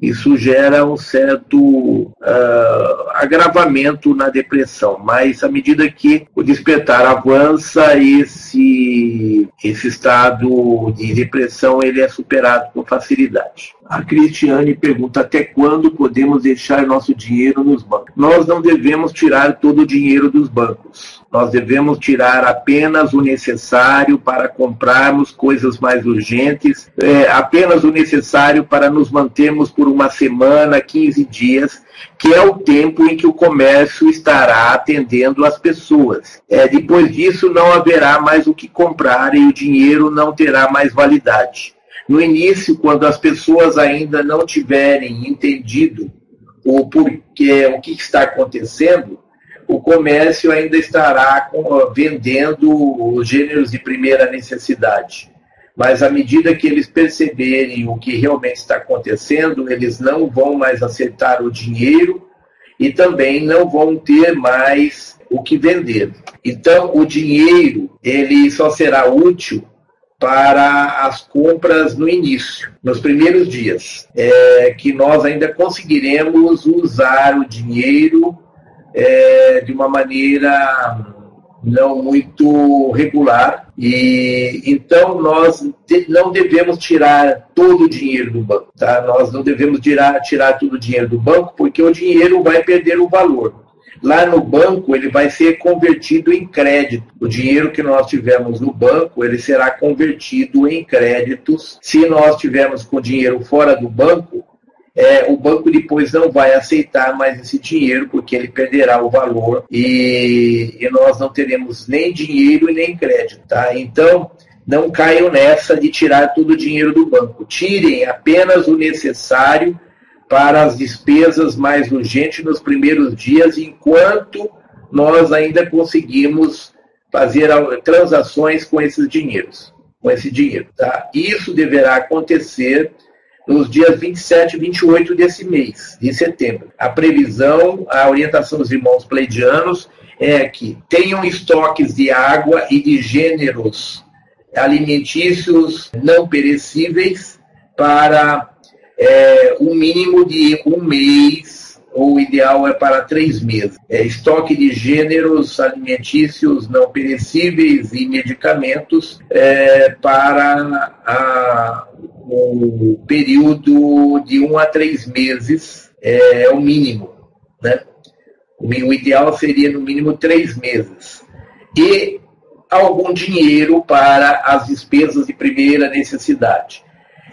Isso gera um certo uh, agravamento na depressão. Mas à medida que o despertar avança, esse, esse estado de depressão ele é superado com facilidade. A Cristiane pergunta até quando podemos deixar nosso dinheiro nos bancos. Nós não devemos tirar todo o dinheiro dos bancos. Nós devemos tirar apenas o necessário para comprarmos coisas mais urgentes, é, apenas o necessário para nos mantermos por uma semana, 15 dias, que é o tempo em que o comércio estará atendendo as pessoas. É, depois disso, não haverá mais o que comprar e o dinheiro não terá mais validade. No início, quando as pessoas ainda não tiverem entendido o porquê, o que está acontecendo, o comércio ainda estará vendendo os gêneros de primeira necessidade. Mas à medida que eles perceberem o que realmente está acontecendo, eles não vão mais aceitar o dinheiro e também não vão ter mais o que vender. Então, o dinheiro ele só será útil para as compras no início, nos primeiros dias, é, que nós ainda conseguiremos usar o dinheiro é, de uma maneira não muito regular e então nós não devemos tirar todo o dinheiro do banco, tá? Nós não devemos tirar tirar todo o dinheiro do banco porque o dinheiro vai perder o valor. Lá no banco, ele vai ser convertido em crédito. O dinheiro que nós tivermos no banco, ele será convertido em créditos. Se nós tivermos com dinheiro fora do banco, é, o banco depois não vai aceitar mais esse dinheiro, porque ele perderá o valor e, e nós não teremos nem dinheiro e nem crédito. Tá? Então, não caiam nessa de tirar todo o dinheiro do banco. Tirem apenas o necessário para as despesas mais urgentes nos primeiros dias, enquanto nós ainda conseguimos fazer transações com esses dinheiros, com esse dinheiro. Tá? Isso deverá acontecer nos dias 27 e 28 desse mês, de setembro. A previsão, a orientação dos irmãos pleidianos é que tenham estoques de água e de gêneros alimentícios não perecíveis para é, um mínimo de um mês, ou o ideal é para três meses. É, estoque de gêneros alimentícios não perecíveis e medicamentos é, para a, o período de um a três meses, é, é o mínimo. Né? O ideal seria no mínimo três meses. E algum dinheiro para as despesas de primeira necessidade.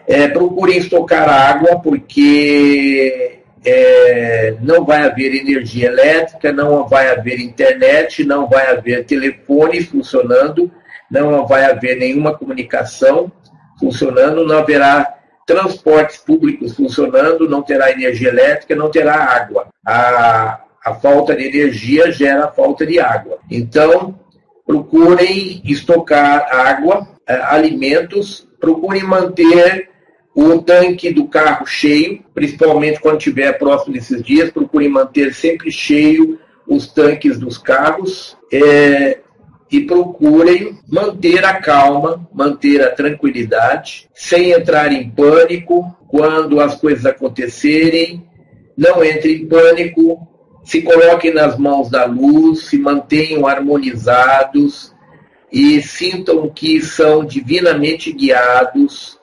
É, procurem estocar água, porque é, não vai haver energia elétrica, não vai haver internet, não vai haver telefone funcionando, não vai haver nenhuma comunicação funcionando, não haverá transportes públicos funcionando, não terá energia elétrica, não terá água. A, a falta de energia gera falta de água. Então, procurem estocar água, é, alimentos, procurem manter o tanque do carro cheio, principalmente quando estiver próximo desses dias, procure manter sempre cheio os tanques dos carros é, e procurem manter a calma, manter a tranquilidade, sem entrar em pânico quando as coisas acontecerem. Não entre em pânico, se coloquem nas mãos da luz, se mantenham harmonizados e sintam que são divinamente guiados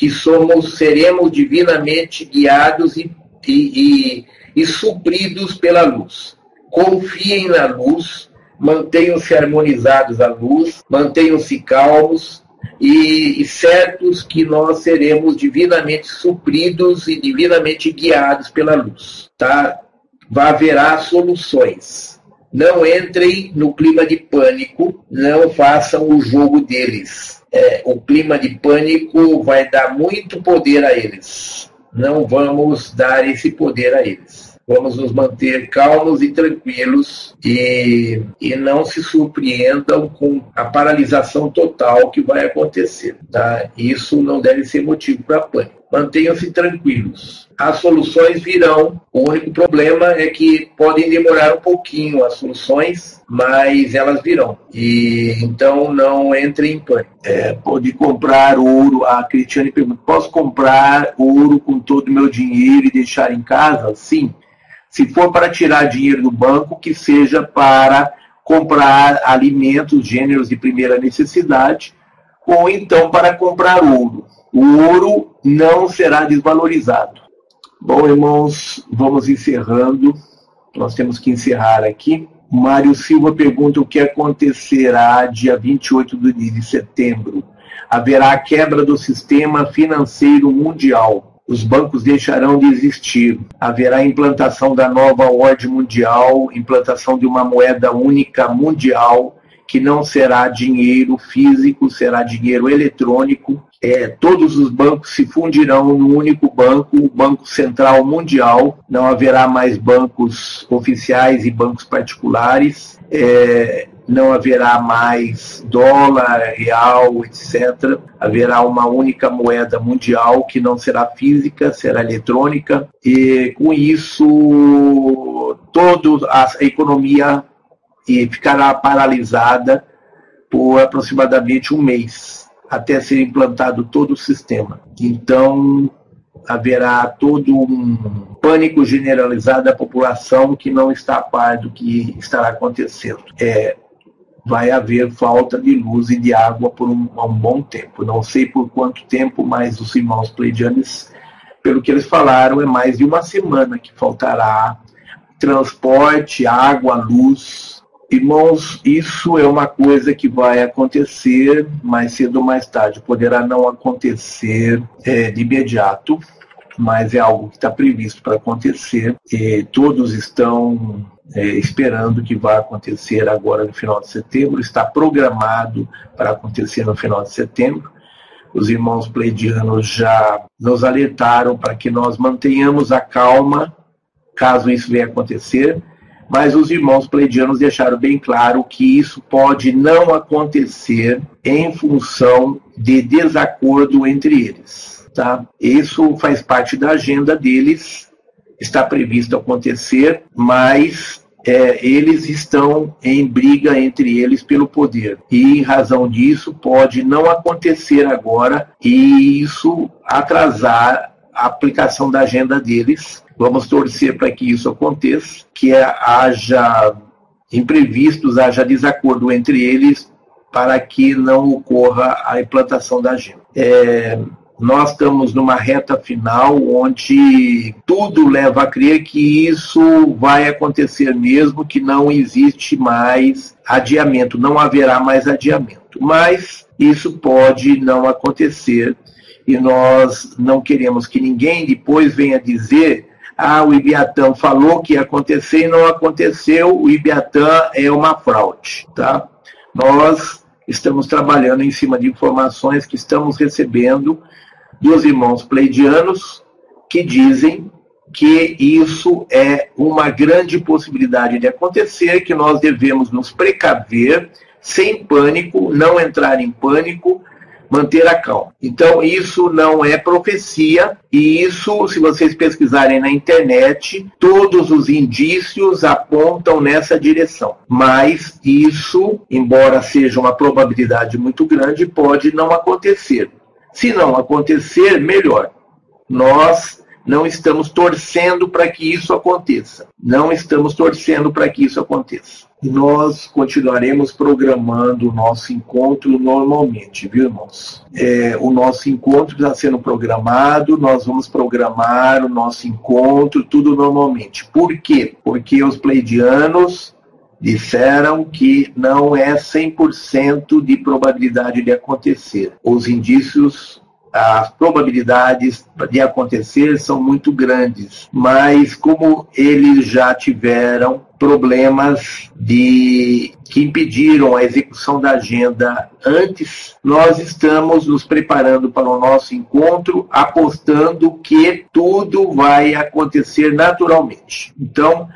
que somos, seremos divinamente guiados e, e, e, e supridos pela luz. Confiem na luz, mantenham-se harmonizados à luz, mantenham-se calmos e, e, certos que nós seremos divinamente supridos e divinamente guiados pela luz. Tá? Haverá soluções. Não entrem no clima de pânico, não façam o jogo deles. É, o clima de pânico vai dar muito poder a eles. Não vamos dar esse poder a eles. Vamos nos manter calmos e tranquilos e, e não se surpreendam com a paralisação total que vai acontecer. Tá? Isso não deve ser motivo para pânico. Mantenham-se tranquilos. As soluções virão. O único problema é que podem demorar um pouquinho as soluções, mas elas virão. E então não entre em pânico. É, pode comprar ouro. A Cristiane pergunta: posso comprar ouro com todo o meu dinheiro e deixar em casa? Sim. Se for para tirar dinheiro do banco, que seja para comprar alimentos, gêneros de primeira necessidade, ou então para comprar ouro. O ouro não será desvalorizado. Bom, irmãos, vamos encerrando. Nós temos que encerrar aqui. Mário Silva pergunta o que acontecerá dia 28 de setembro. Haverá quebra do sistema financeiro mundial os bancos deixarão de existir. Haverá implantação da nova ordem mundial, implantação de uma moeda única mundial, que não será dinheiro físico, será dinheiro eletrônico. É, todos os bancos se fundirão no único banco, o Banco Central Mundial. Não haverá mais bancos oficiais e bancos particulares. É, não haverá mais dólar, real, etc. Haverá uma única moeda mundial que não será física, será eletrônica, e com isso toda a economia ficará paralisada por aproximadamente um mês, até ser implantado todo o sistema. Então, haverá todo um pânico generalizado da população que não está a par do que estará acontecendo. É, vai haver falta de luz e de água por um, um bom tempo. Não sei por quanto tempo, mas os irmãos pleidianos, pelo que eles falaram, é mais de uma semana que faltará transporte, água, luz. Irmãos, isso é uma coisa que vai acontecer mais cedo ou mais tarde. Poderá não acontecer é, de imediato, mas é algo que está previsto para acontecer. E todos estão é, esperando que vá acontecer agora no final de setembro, está programado para acontecer no final de setembro. Os irmãos pleidianos já nos alertaram para que nós mantenhamos a calma caso isso venha acontecer, mas os irmãos pleidianos deixaram bem claro que isso pode não acontecer em função de desacordo entre eles. Tá? Isso faz parte da agenda deles está previsto acontecer, mas é, eles estão em briga entre eles pelo poder. E em razão disso, pode não acontecer agora e isso atrasar a aplicação da agenda deles. Vamos torcer para que isso aconteça, que haja imprevistos, haja desacordo entre eles para que não ocorra a implantação da agenda. É, nós estamos numa reta final onde tudo leva a crer que isso vai acontecer mesmo, que não existe mais adiamento, não haverá mais adiamento. Mas isso pode não acontecer e nós não queremos que ninguém depois venha dizer ah, o Ibiatã falou que ia acontecer e não aconteceu, o Ibiatã é uma fraude, tá? Nós estamos trabalhando em cima de informações que estamos recebendo dos irmãos pleidianos que dizem que isso é uma grande possibilidade de acontecer, que nós devemos nos precaver, sem pânico, não entrar em pânico, manter a calma. Então, isso não é profecia, e isso, se vocês pesquisarem na internet, todos os indícios apontam nessa direção. Mas isso, embora seja uma probabilidade muito grande, pode não acontecer. Se não acontecer, melhor. Nós não estamos torcendo para que isso aconteça. Não estamos torcendo para que isso aconteça. Nós continuaremos programando o nosso encontro normalmente, viu, irmãos? É, o nosso encontro está sendo programado, nós vamos programar o nosso encontro, tudo normalmente. Por quê? Porque os pleidianos disseram que não é 100% de probabilidade de acontecer. Os indícios as probabilidades de acontecer são muito grandes, mas como eles já tiveram problemas de que impediram a execução da agenda antes, nós estamos nos preparando para o nosso encontro, apostando que tudo vai acontecer naturalmente. Então,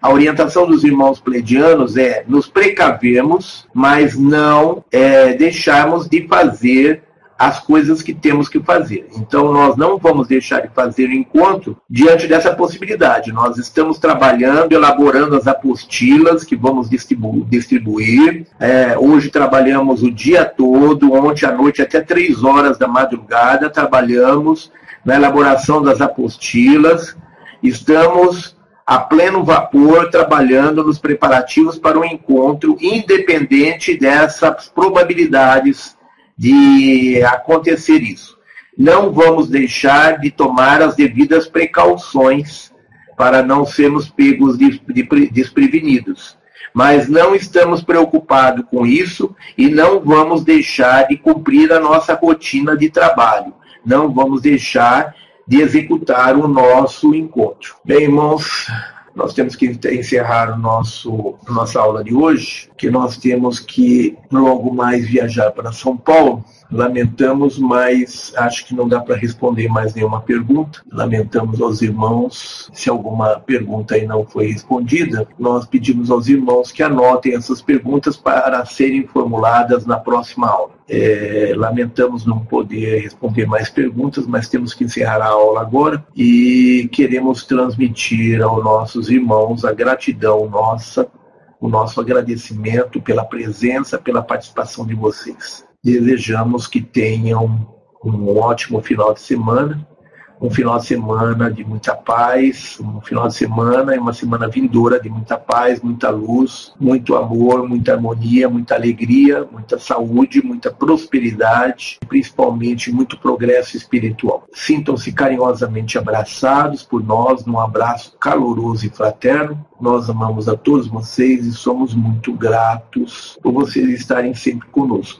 a orientação dos irmãos pledianos é nos precavermos, mas não é, deixarmos de fazer as coisas que temos que fazer. Então, nós não vamos deixar de fazer o encontro diante dessa possibilidade. Nós estamos trabalhando, elaborando as apostilas que vamos distribu distribuir. É, hoje trabalhamos o dia todo, ontem à noite até três horas da madrugada, trabalhamos na elaboração das apostilas. Estamos a pleno vapor trabalhando nos preparativos para o encontro, independente dessas probabilidades de acontecer isso. Não vamos deixar de tomar as devidas precauções para não sermos pegos de, de, desprevenidos. Mas não estamos preocupados com isso e não vamos deixar de cumprir a nossa rotina de trabalho. Não vamos deixar de executar o nosso encontro. Bem, irmãos, nós temos que encerrar o nosso, nossa aula de hoje, que nós temos que logo mais viajar para São Paulo. Lamentamos, mas acho que não dá para responder mais nenhuma pergunta. Lamentamos aos irmãos se alguma pergunta aí não foi respondida. Nós pedimos aos irmãos que anotem essas perguntas para serem formuladas na próxima aula. É, lamentamos não poder responder mais perguntas, mas temos que encerrar a aula agora e queremos transmitir aos nossos irmãos a gratidão nossa, o nosso agradecimento pela presença, pela participação de vocês. Desejamos que tenham um ótimo final de semana um final de semana de muita paz, um final de semana e uma semana vindoura de muita paz, muita luz, muito amor, muita harmonia, muita alegria, muita saúde, muita prosperidade, principalmente muito progresso espiritual. Sintam-se carinhosamente abraçados por nós num abraço caloroso e fraterno. Nós amamos a todos vocês e somos muito gratos por vocês estarem sempre conosco.